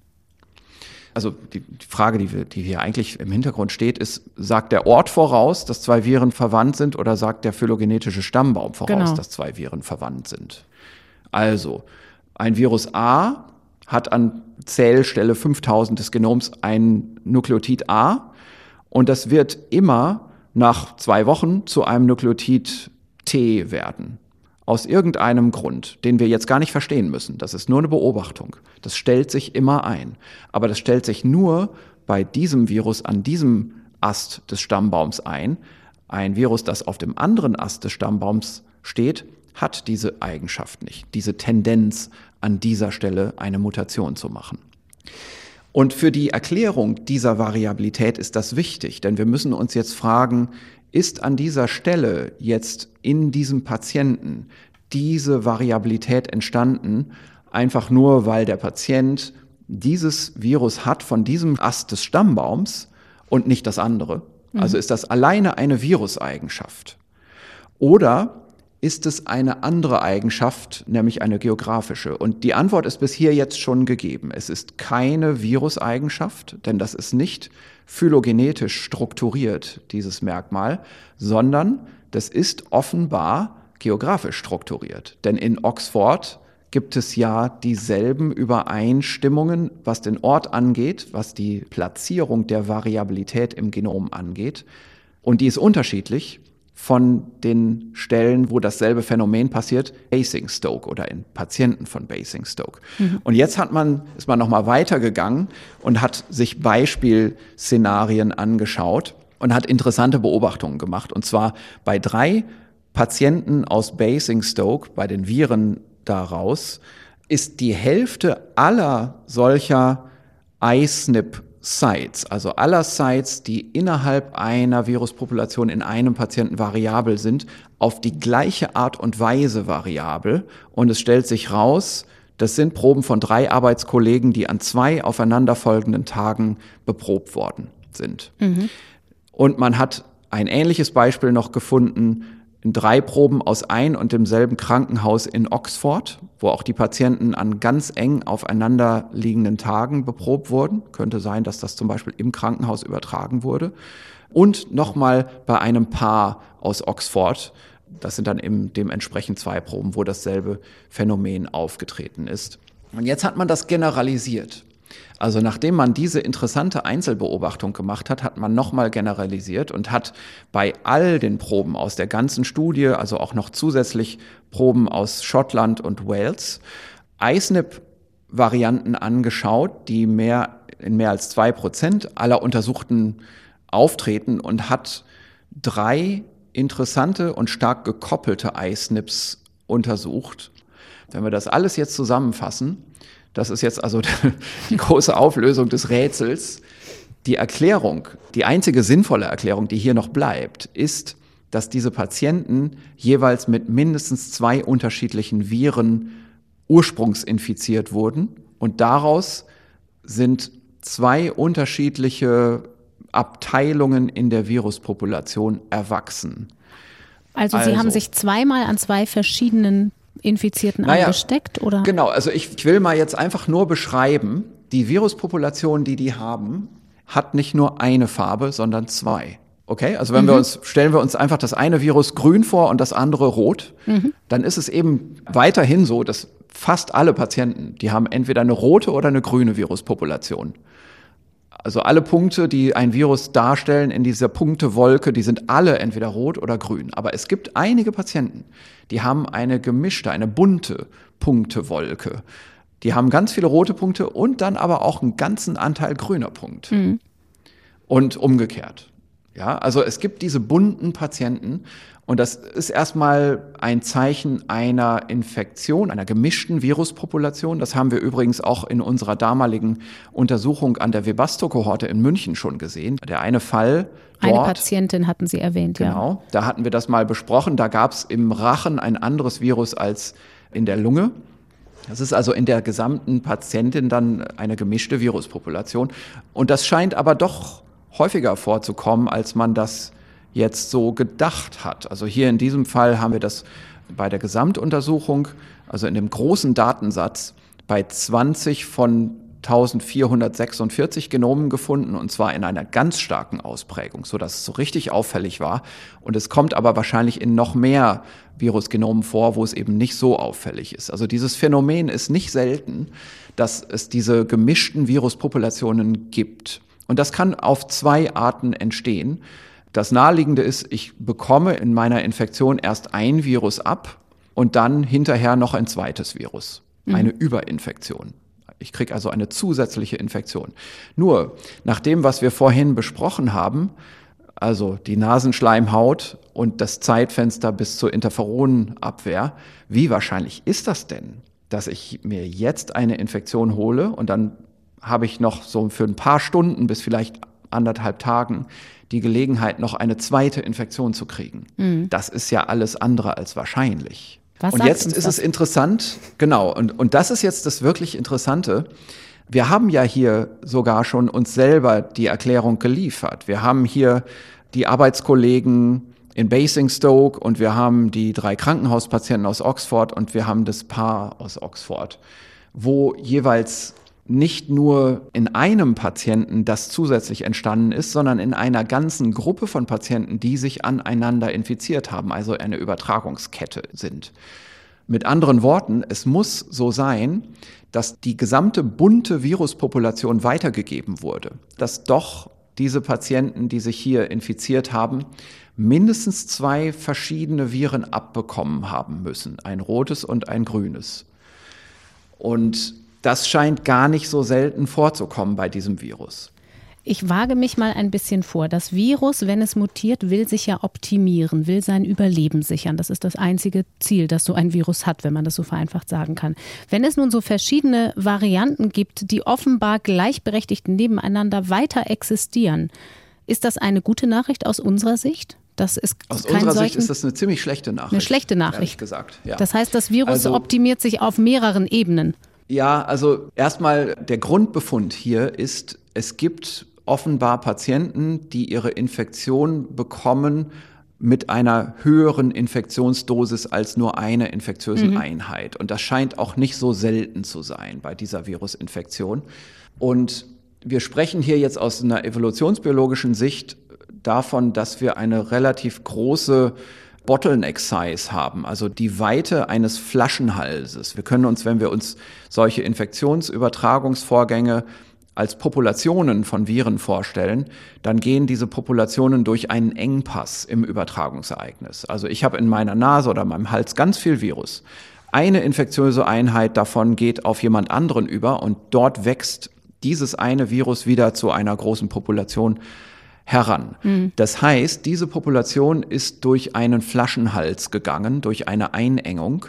Also die, die Frage, die, wir, die hier eigentlich im Hintergrund steht, ist, sagt der Ort voraus, dass zwei Viren verwandt sind oder sagt der phylogenetische Stammbaum voraus, genau. dass zwei Viren verwandt sind? Also, ein Virus A hat an Zellstelle 5000 des Genoms ein Nukleotid A und das wird immer nach zwei Wochen zu einem Nukleotid T werden. Aus irgendeinem Grund, den wir jetzt gar nicht verstehen müssen. Das ist nur eine Beobachtung. Das stellt sich immer ein. Aber das stellt sich nur bei diesem Virus an diesem Ast des Stammbaums ein. Ein Virus, das auf dem anderen Ast des Stammbaums steht, hat diese Eigenschaft nicht, diese Tendenz an dieser Stelle eine Mutation zu machen. Und für die Erklärung dieser Variabilität ist das wichtig, denn wir müssen uns jetzt fragen, ist an dieser Stelle jetzt in diesem Patienten diese Variabilität entstanden, einfach nur weil der Patient dieses Virus hat von diesem Ast des Stammbaums und nicht das andere? Also mhm. ist das alleine eine Viruseigenschaft? Oder ist es eine andere Eigenschaft, nämlich eine geografische? Und die Antwort ist bis hier jetzt schon gegeben. Es ist keine Viruseigenschaft, denn das ist nicht phylogenetisch strukturiert, dieses Merkmal, sondern das ist offenbar geografisch strukturiert. Denn in Oxford gibt es ja dieselben Übereinstimmungen, was den Ort angeht, was die Platzierung der Variabilität im Genom angeht. Und die ist unterschiedlich von den Stellen, wo dasselbe Phänomen passiert, Basingstoke oder in Patienten von Basingstoke. Mhm. Und jetzt hat man, ist man nochmal weitergegangen und hat sich Beispielszenarien angeschaut und hat interessante Beobachtungen gemacht. Und zwar bei drei Patienten aus Basingstoke, bei den Viren daraus, ist die Hälfte aller solcher iSNP Sites, also aller Sites, die innerhalb einer Viruspopulation in einem Patienten variabel sind, auf die gleiche Art und Weise variabel. Und es stellt sich raus, das sind Proben von drei Arbeitskollegen, die an zwei aufeinanderfolgenden Tagen beprobt worden sind. Mhm. Und man hat ein ähnliches Beispiel noch gefunden drei Proben aus ein und demselben Krankenhaus in Oxford, wo auch die Patienten an ganz eng aufeinander liegenden Tagen beprobt wurden. Könnte sein, dass das zum Beispiel im Krankenhaus übertragen wurde. Und nochmal bei einem Paar aus Oxford. Das sind dann eben dementsprechend zwei Proben, wo dasselbe Phänomen aufgetreten ist. Und jetzt hat man das generalisiert. Also nachdem man diese interessante Einzelbeobachtung gemacht hat, hat man nochmal generalisiert und hat bei all den Proben aus der ganzen Studie, also auch noch zusätzlich Proben aus Schottland und Wales, ISNP-Varianten angeschaut, die mehr, in mehr als zwei Prozent aller Untersuchten auftreten und hat drei interessante und stark gekoppelte ISNPs untersucht. Wenn wir das alles jetzt zusammenfassen, das ist jetzt also (laughs) die große Auflösung des Rätsels. Die Erklärung, die einzige sinnvolle Erklärung, die hier noch bleibt, ist, dass diese Patienten jeweils mit mindestens zwei unterschiedlichen Viren ursprungsinfiziert wurden und daraus sind zwei unterschiedliche Abteilungen in der Viruspopulation erwachsen. Also, Sie haben also sich zweimal an zwei verschiedenen Infizierten naja, angesteckt? Oder? Genau, also ich, ich will mal jetzt einfach nur beschreiben, die Viruspopulation, die die haben, hat nicht nur eine Farbe, sondern zwei. Okay, also wenn mhm. wir uns, stellen wir uns einfach das eine Virus grün vor und das andere rot, mhm. dann ist es eben weiterhin so, dass fast alle Patienten, die haben entweder eine rote oder eine grüne Viruspopulation. Also alle Punkte, die ein Virus darstellen in dieser Punktewolke, die sind alle entweder rot oder grün. Aber es gibt einige Patienten, die haben eine gemischte, eine bunte Punktewolke. Die haben ganz viele rote Punkte und dann aber auch einen ganzen Anteil grüner Punkte. Mhm. Und umgekehrt. Ja, also es gibt diese bunten Patienten und das ist erstmal ein Zeichen einer Infektion, einer gemischten Viruspopulation. Das haben wir übrigens auch in unserer damaligen Untersuchung an der Webasto-Kohorte in München schon gesehen. Der eine Fall. Dort, eine Patientin hatten Sie erwähnt, genau, ja. Genau, da hatten wir das mal besprochen. Da gab es im Rachen ein anderes Virus als in der Lunge. Das ist also in der gesamten Patientin dann eine gemischte Viruspopulation. Und das scheint aber doch häufiger vorzukommen, als man das jetzt so gedacht hat. Also hier in diesem Fall haben wir das bei der Gesamtuntersuchung, also in dem großen Datensatz, bei 20 von 1446 Genomen gefunden und zwar in einer ganz starken Ausprägung, so dass es so richtig auffällig war. Und es kommt aber wahrscheinlich in noch mehr Virusgenomen vor, wo es eben nicht so auffällig ist. Also dieses Phänomen ist nicht selten, dass es diese gemischten Viruspopulationen gibt. Und das kann auf zwei Arten entstehen. Das Naheliegende ist, ich bekomme in meiner Infektion erst ein Virus ab und dann hinterher noch ein zweites Virus, mhm. eine Überinfektion. Ich kriege also eine zusätzliche Infektion. Nur, nach dem, was wir vorhin besprochen haben, also die Nasenschleimhaut und das Zeitfenster bis zur Interferonabwehr, wie wahrscheinlich ist das denn, dass ich mir jetzt eine Infektion hole und dann habe ich noch so für ein paar Stunden bis vielleicht anderthalb Tagen die Gelegenheit, noch eine zweite Infektion zu kriegen. Mhm. Das ist ja alles andere als wahrscheinlich. Was und jetzt ist das? es interessant, genau, und, und das ist jetzt das wirklich Interessante. Wir haben ja hier sogar schon uns selber die Erklärung geliefert. Wir haben hier die Arbeitskollegen in Basingstoke und wir haben die drei Krankenhauspatienten aus Oxford und wir haben das Paar aus Oxford, wo jeweils nicht nur in einem Patienten das zusätzlich entstanden ist, sondern in einer ganzen Gruppe von Patienten, die sich aneinander infiziert haben, also eine Übertragungskette sind. Mit anderen Worten, es muss so sein, dass die gesamte bunte Viruspopulation weitergegeben wurde, dass doch diese Patienten, die sich hier infiziert haben, mindestens zwei verschiedene Viren abbekommen haben müssen, ein rotes und ein grünes. Und das scheint gar nicht so selten vorzukommen bei diesem Virus. Ich wage mich mal ein bisschen vor. Das Virus, wenn es mutiert, will sich ja optimieren, will sein Überleben sichern. Das ist das einzige Ziel, das so ein Virus hat, wenn man das so vereinfacht sagen kann. Wenn es nun so verschiedene Varianten gibt, die offenbar gleichberechtigt nebeneinander weiter existieren, ist das eine gute Nachricht aus unserer Sicht? Das ist Aus unserer solchen, Sicht ist das eine ziemlich schlechte Nachricht. Eine schlechte Nachricht. gesagt. Ja. Das heißt, das Virus also, optimiert sich auf mehreren Ebenen. Ja, also erstmal der Grundbefund hier ist, es gibt offenbar Patienten, die ihre Infektion bekommen mit einer höheren Infektionsdosis als nur eine infektiösen mhm. Einheit. Und das scheint auch nicht so selten zu sein bei dieser Virusinfektion. Und wir sprechen hier jetzt aus einer evolutionsbiologischen Sicht davon, dass wir eine relativ große Bottleneck Size haben, also die Weite eines Flaschenhalses. Wir können uns, wenn wir uns solche Infektionsübertragungsvorgänge als Populationen von Viren vorstellen, dann gehen diese Populationen durch einen Engpass im Übertragungsereignis. Also ich habe in meiner Nase oder meinem Hals ganz viel Virus. Eine infektiöse Einheit davon geht auf jemand anderen über und dort wächst dieses eine Virus wieder zu einer großen Population heran. Mhm. Das heißt, diese Population ist durch einen Flaschenhals gegangen, durch eine Einengung,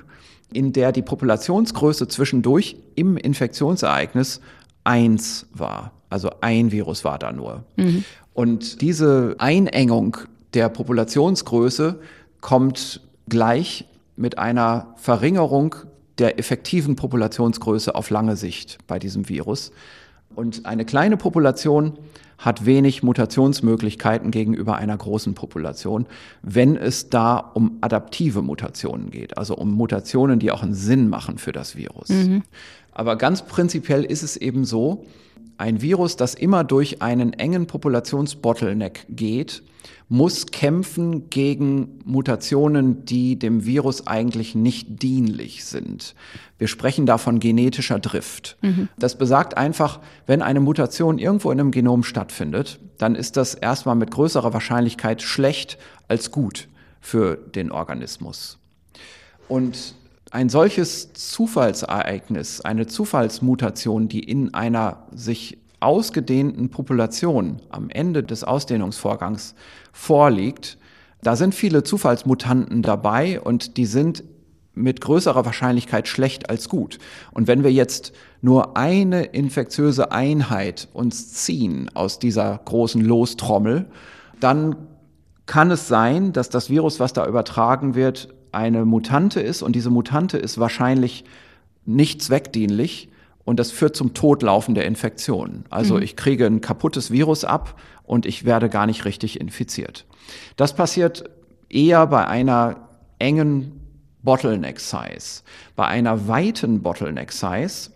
in der die Populationsgröße zwischendurch im Infektionsereignis eins war. Also ein Virus war da nur. Mhm. Und diese Einengung der Populationsgröße kommt gleich mit einer Verringerung der effektiven Populationsgröße auf lange Sicht bei diesem Virus. Und eine kleine Population hat wenig Mutationsmöglichkeiten gegenüber einer großen Population, wenn es da um adaptive Mutationen geht, also um Mutationen, die auch einen Sinn machen für das Virus. Mhm. Aber ganz prinzipiell ist es eben so, ein Virus, das immer durch einen engen Populationsbottleneck geht, muss kämpfen gegen Mutationen, die dem Virus eigentlich nicht dienlich sind. Wir sprechen da von genetischer Drift. Mhm. Das besagt einfach, wenn eine Mutation irgendwo in einem Genom stattfindet, dann ist das erstmal mit größerer Wahrscheinlichkeit schlecht als gut für den Organismus. Und ein solches Zufallsereignis, eine Zufallsmutation, die in einer sich ausgedehnten Population am Ende des Ausdehnungsvorgangs vorliegt, da sind viele Zufallsmutanten dabei und die sind mit größerer Wahrscheinlichkeit schlecht als gut. Und wenn wir jetzt nur eine infektiöse Einheit uns ziehen aus dieser großen Lostrommel, dann kann es sein, dass das Virus, was da übertragen wird, eine Mutante ist. Und diese Mutante ist wahrscheinlich nicht zweckdienlich und das führt zum Todlaufen der Infektion. Also mhm. ich kriege ein kaputtes Virus ab und ich werde gar nicht richtig infiziert. Das passiert eher bei einer engen Bottleneck Size. Bei einer weiten Bottleneck Size,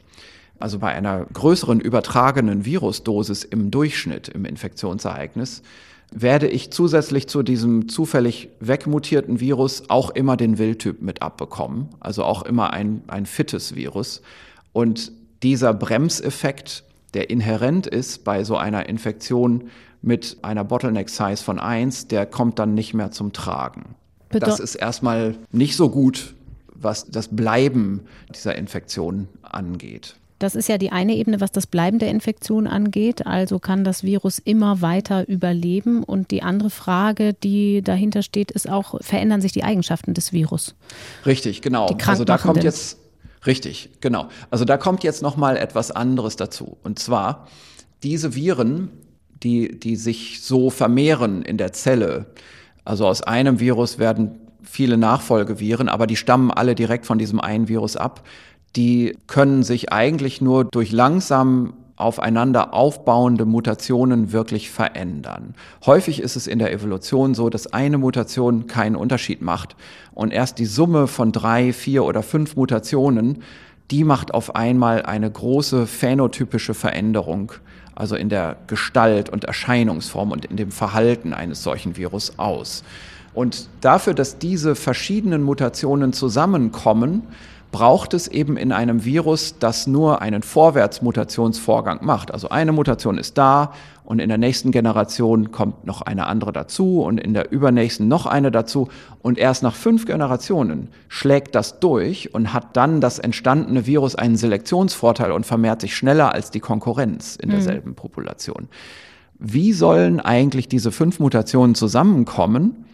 also bei einer größeren übertragenen Virusdosis im Durchschnitt im Infektionsereignis, werde ich zusätzlich zu diesem zufällig wegmutierten Virus auch immer den Wildtyp mit abbekommen, also auch immer ein, ein fittes Virus. Und dieser Bremseffekt der inhärent ist bei so einer Infektion mit einer Bottleneck-Size von 1, der kommt dann nicht mehr zum Tragen. Bedeu das ist erstmal nicht so gut, was das Bleiben dieser Infektion angeht. Das ist ja die eine Ebene, was das Bleiben der Infektion angeht. Also kann das Virus immer weiter überleben. Und die andere Frage, die dahinter steht, ist auch, verändern sich die Eigenschaften des Virus? Richtig, genau. Also da kommt jetzt, richtig, genau. Also da kommt jetzt nochmal etwas anderes dazu. Und zwar, diese Viren, die, die sich so vermehren in der Zelle, also aus einem Virus werden viele Nachfolgeviren, aber die stammen alle direkt von diesem einen Virus ab die können sich eigentlich nur durch langsam aufeinander aufbauende Mutationen wirklich verändern. Häufig ist es in der Evolution so, dass eine Mutation keinen Unterschied macht und erst die Summe von drei, vier oder fünf Mutationen, die macht auf einmal eine große phänotypische Veränderung, also in der Gestalt und Erscheinungsform und in dem Verhalten eines solchen Virus aus. Und dafür, dass diese verschiedenen Mutationen zusammenkommen, braucht es eben in einem Virus, das nur einen Vorwärtsmutationsvorgang macht. Also eine Mutation ist da und in der nächsten Generation kommt noch eine andere dazu und in der übernächsten noch eine dazu und erst nach fünf Generationen schlägt das durch und hat dann das entstandene Virus einen Selektionsvorteil und vermehrt sich schneller als die Konkurrenz in derselben mhm. Population. Wie sollen eigentlich diese fünf Mutationen zusammenkommen,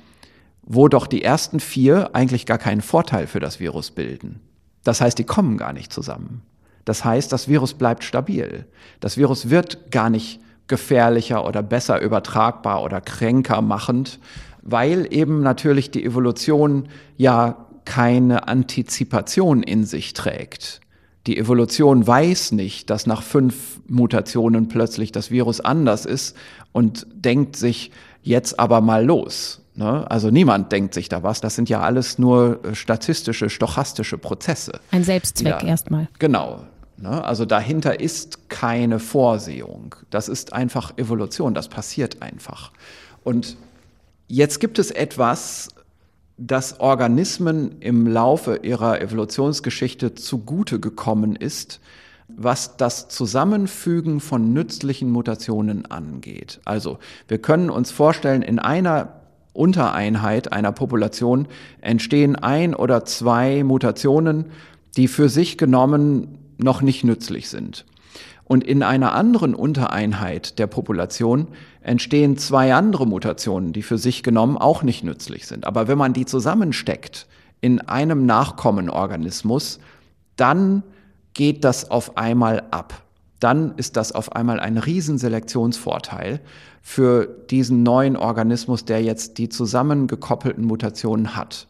wo doch die ersten vier eigentlich gar keinen Vorteil für das Virus bilden? Das heißt, die kommen gar nicht zusammen. Das heißt, das Virus bleibt stabil. Das Virus wird gar nicht gefährlicher oder besser übertragbar oder kränker machend, weil eben natürlich die Evolution ja keine Antizipation in sich trägt. Die Evolution weiß nicht, dass nach fünf Mutationen plötzlich das Virus anders ist und denkt sich jetzt aber mal los. Ne? Also niemand denkt sich da was. Das sind ja alles nur äh, statistische, stochastische Prozesse. Ein Selbstzweck ja, erstmal. Genau. Ne? Also dahinter ist keine Vorsehung. Das ist einfach Evolution. Das passiert einfach. Und jetzt gibt es etwas, das Organismen im Laufe ihrer Evolutionsgeschichte zugute gekommen ist, was das Zusammenfügen von nützlichen Mutationen angeht. Also wir können uns vorstellen, in einer Untereinheit einer Population entstehen ein oder zwei Mutationen, die für sich genommen noch nicht nützlich sind. Und in einer anderen Untereinheit der Population entstehen zwei andere Mutationen, die für sich genommen auch nicht nützlich sind. Aber wenn man die zusammensteckt in einem Nachkommenorganismus, dann geht das auf einmal ab. Dann ist das auf einmal ein Riesenselektionsvorteil für diesen neuen Organismus, der jetzt die zusammengekoppelten Mutationen hat.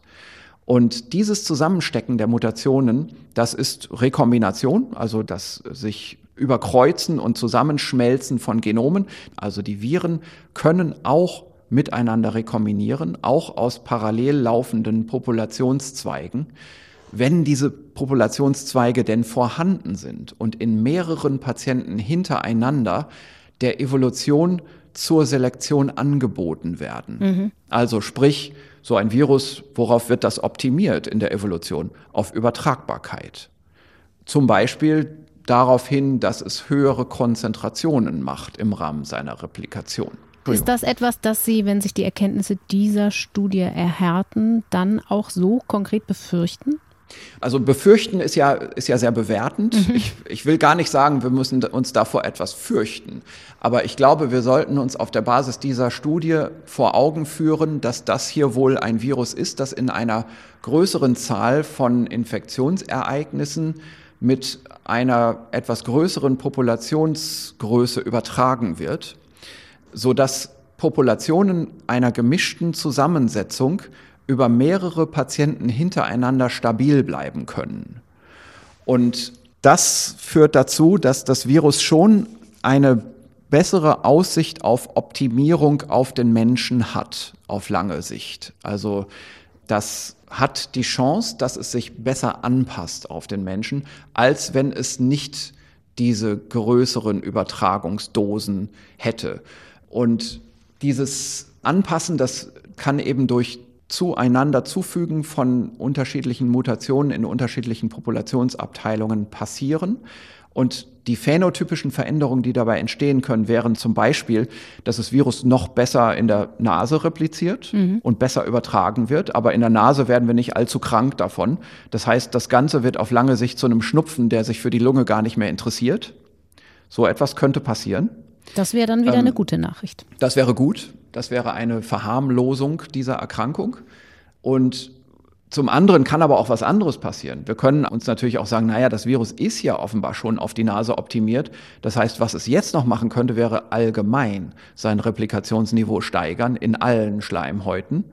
Und dieses Zusammenstecken der Mutationen, das ist Rekombination, also das sich überkreuzen und Zusammenschmelzen von Genomen. Also die Viren können auch miteinander rekombinieren, auch aus parallel laufenden Populationszweigen. Wenn diese Populationszweige denn vorhanden sind und in mehreren Patienten hintereinander der Evolution zur Selektion angeboten werden. Mhm. Also sprich, so ein Virus, worauf wird das optimiert in der Evolution? Auf Übertragbarkeit. Zum Beispiel darauf hin, dass es höhere Konzentrationen macht im Rahmen seiner Replikation. Ist das etwas, das Sie, wenn sich die Erkenntnisse dieser Studie erhärten, dann auch so konkret befürchten? Also befürchten ist ja, ist ja sehr bewertend. Mhm. Ich, ich will gar nicht sagen, wir müssen uns davor etwas fürchten. Aber ich glaube, wir sollten uns auf der Basis dieser Studie vor Augen führen, dass das hier wohl ein Virus ist, das in einer größeren Zahl von Infektionsereignissen mit einer etwas größeren Populationsgröße übertragen wird, sodass Populationen einer gemischten Zusammensetzung über mehrere Patienten hintereinander stabil bleiben können. Und das führt dazu, dass das Virus schon eine bessere Aussicht auf Optimierung auf den Menschen hat, auf lange Sicht. Also das hat die Chance, dass es sich besser anpasst auf den Menschen, als wenn es nicht diese größeren Übertragungsdosen hätte. Und dieses Anpassen, das kann eben durch zueinander zufügen von unterschiedlichen Mutationen in unterschiedlichen Populationsabteilungen passieren. Und die phänotypischen Veränderungen, die dabei entstehen können, wären zum Beispiel, dass das Virus noch besser in der Nase repliziert mhm. und besser übertragen wird. Aber in der Nase werden wir nicht allzu krank davon. Das heißt, das Ganze wird auf lange Sicht zu einem Schnupfen, der sich für die Lunge gar nicht mehr interessiert. So etwas könnte passieren. Das wäre dann wieder ähm, eine gute Nachricht. Das wäre gut. Das wäre eine Verharmlosung dieser Erkrankung. Und zum anderen kann aber auch was anderes passieren. Wir können uns natürlich auch sagen, naja, das Virus ist ja offenbar schon auf die Nase optimiert. Das heißt, was es jetzt noch machen könnte, wäre allgemein sein Replikationsniveau steigern in allen Schleimhäuten.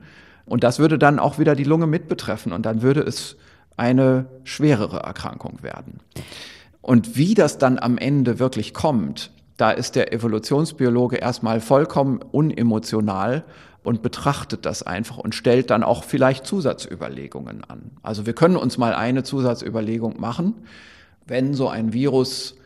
Und das würde dann auch wieder die Lunge mit betreffen und dann würde es eine schwerere Erkrankung werden. Und wie das dann am Ende wirklich kommt, da ist der Evolutionsbiologe erstmal vollkommen unemotional und betrachtet das einfach und stellt dann auch vielleicht Zusatzüberlegungen an. Also wir können uns mal eine Zusatzüberlegung machen, wenn so ein Virus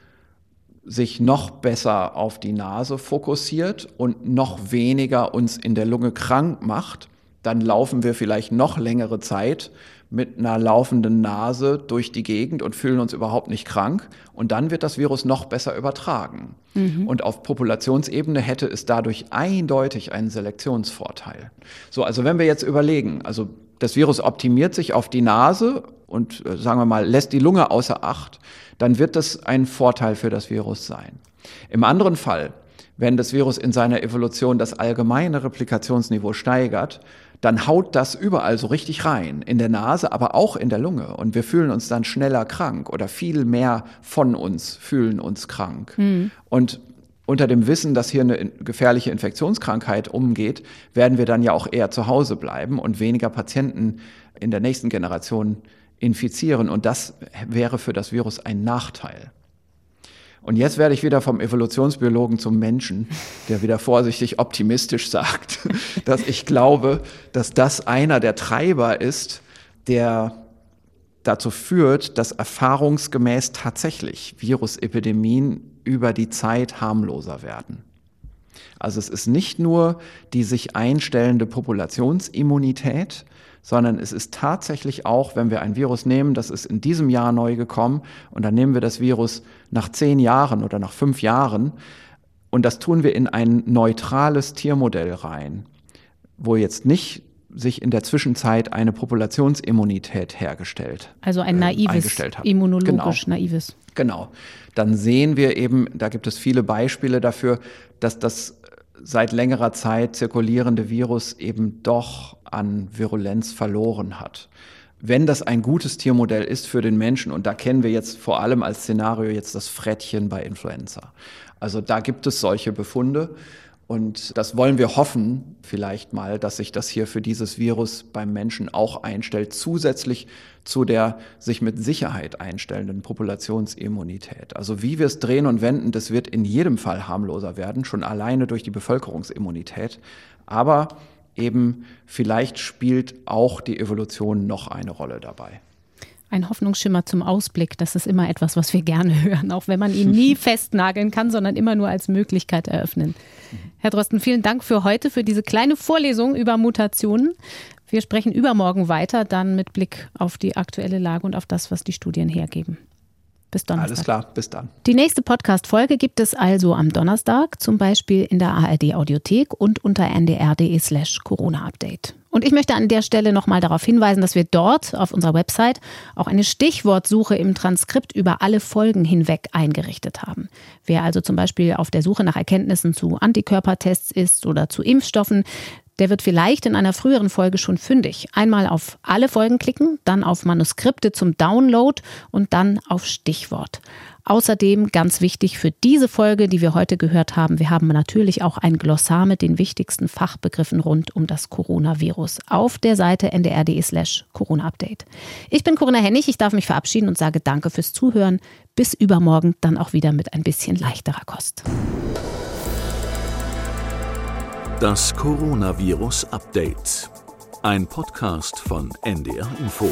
sich noch besser auf die Nase fokussiert und noch weniger uns in der Lunge krank macht, dann laufen wir vielleicht noch längere Zeit mit einer laufenden Nase durch die Gegend und fühlen uns überhaupt nicht krank. Und dann wird das Virus noch besser übertragen. Mhm. Und auf Populationsebene hätte es dadurch eindeutig einen Selektionsvorteil. So, also wenn wir jetzt überlegen, also das Virus optimiert sich auf die Nase und äh, sagen wir mal, lässt die Lunge außer Acht, dann wird das ein Vorteil für das Virus sein. Im anderen Fall, wenn das Virus in seiner Evolution das allgemeine Replikationsniveau steigert, dann haut das überall so richtig rein, in der Nase, aber auch in der Lunge. Und wir fühlen uns dann schneller krank oder viel mehr von uns fühlen uns krank. Mhm. Und unter dem Wissen, dass hier eine gefährliche Infektionskrankheit umgeht, werden wir dann ja auch eher zu Hause bleiben und weniger Patienten in der nächsten Generation infizieren. Und das wäre für das Virus ein Nachteil. Und jetzt werde ich wieder vom Evolutionsbiologen zum Menschen, der wieder vorsichtig optimistisch sagt, (laughs) dass ich glaube, dass das einer der Treiber ist, der dazu führt, dass erfahrungsgemäß tatsächlich Virusepidemien über die Zeit harmloser werden. Also es ist nicht nur die sich einstellende Populationsimmunität, sondern es ist tatsächlich auch, wenn wir ein Virus nehmen, das ist in diesem Jahr neu gekommen und dann nehmen wir das Virus nach zehn Jahren oder nach fünf Jahren und das tun wir in ein neutrales Tiermodell rein, wo jetzt nicht sich in der Zwischenzeit eine Populationsimmunität hergestellt. Also ein äh, naives, äh, immunologisch genau. naives. Genau. Dann sehen wir eben, da gibt es viele Beispiele dafür, dass das seit längerer Zeit zirkulierende Virus eben doch an Virulenz verloren hat. Wenn das ein gutes Tiermodell ist für den Menschen, und da kennen wir jetzt vor allem als Szenario jetzt das Frettchen bei Influenza. Also da gibt es solche Befunde. Und das wollen wir hoffen, vielleicht mal, dass sich das hier für dieses Virus beim Menschen auch einstellt, zusätzlich zu der sich mit Sicherheit einstellenden Populationsimmunität. Also wie wir es drehen und wenden, das wird in jedem Fall harmloser werden, schon alleine durch die Bevölkerungsimmunität. Aber eben vielleicht spielt auch die Evolution noch eine Rolle dabei. Ein Hoffnungsschimmer zum Ausblick, das ist immer etwas, was wir gerne (laughs) hören, auch wenn man ihn nie (laughs) festnageln kann, sondern immer nur als Möglichkeit eröffnen. Herr Drosten, vielen Dank für heute, für diese kleine Vorlesung über Mutationen. Wir sprechen übermorgen weiter, dann mit Blick auf die aktuelle Lage und auf das, was die Studien hergeben. Bis Donnerstag. Alles klar, bis dann. Die nächste Podcast-Folge gibt es also am Donnerstag, zum Beispiel in der ARD-Audiothek und unter ndr.de slash Corona-Update. Und ich möchte an der Stelle nochmal darauf hinweisen, dass wir dort auf unserer Website auch eine Stichwortsuche im Transkript über alle Folgen hinweg eingerichtet haben. Wer also zum Beispiel auf der Suche nach Erkenntnissen zu Antikörpertests ist oder zu Impfstoffen, der wird vielleicht in einer früheren Folge schon fündig. Einmal auf alle Folgen klicken, dann auf Manuskripte zum Download und dann auf Stichwort. Außerdem ganz wichtig für diese Folge, die wir heute gehört haben, wir haben natürlich auch ein Glossar mit den wichtigsten Fachbegriffen rund um das Coronavirus auf der Seite ndr.de slash Corona-Update. Ich bin Corinna Hennig, ich darf mich verabschieden und sage danke fürs Zuhören. Bis übermorgen dann auch wieder mit ein bisschen leichterer Kost. Das Coronavirus Update. Ein Podcast von NDR Info.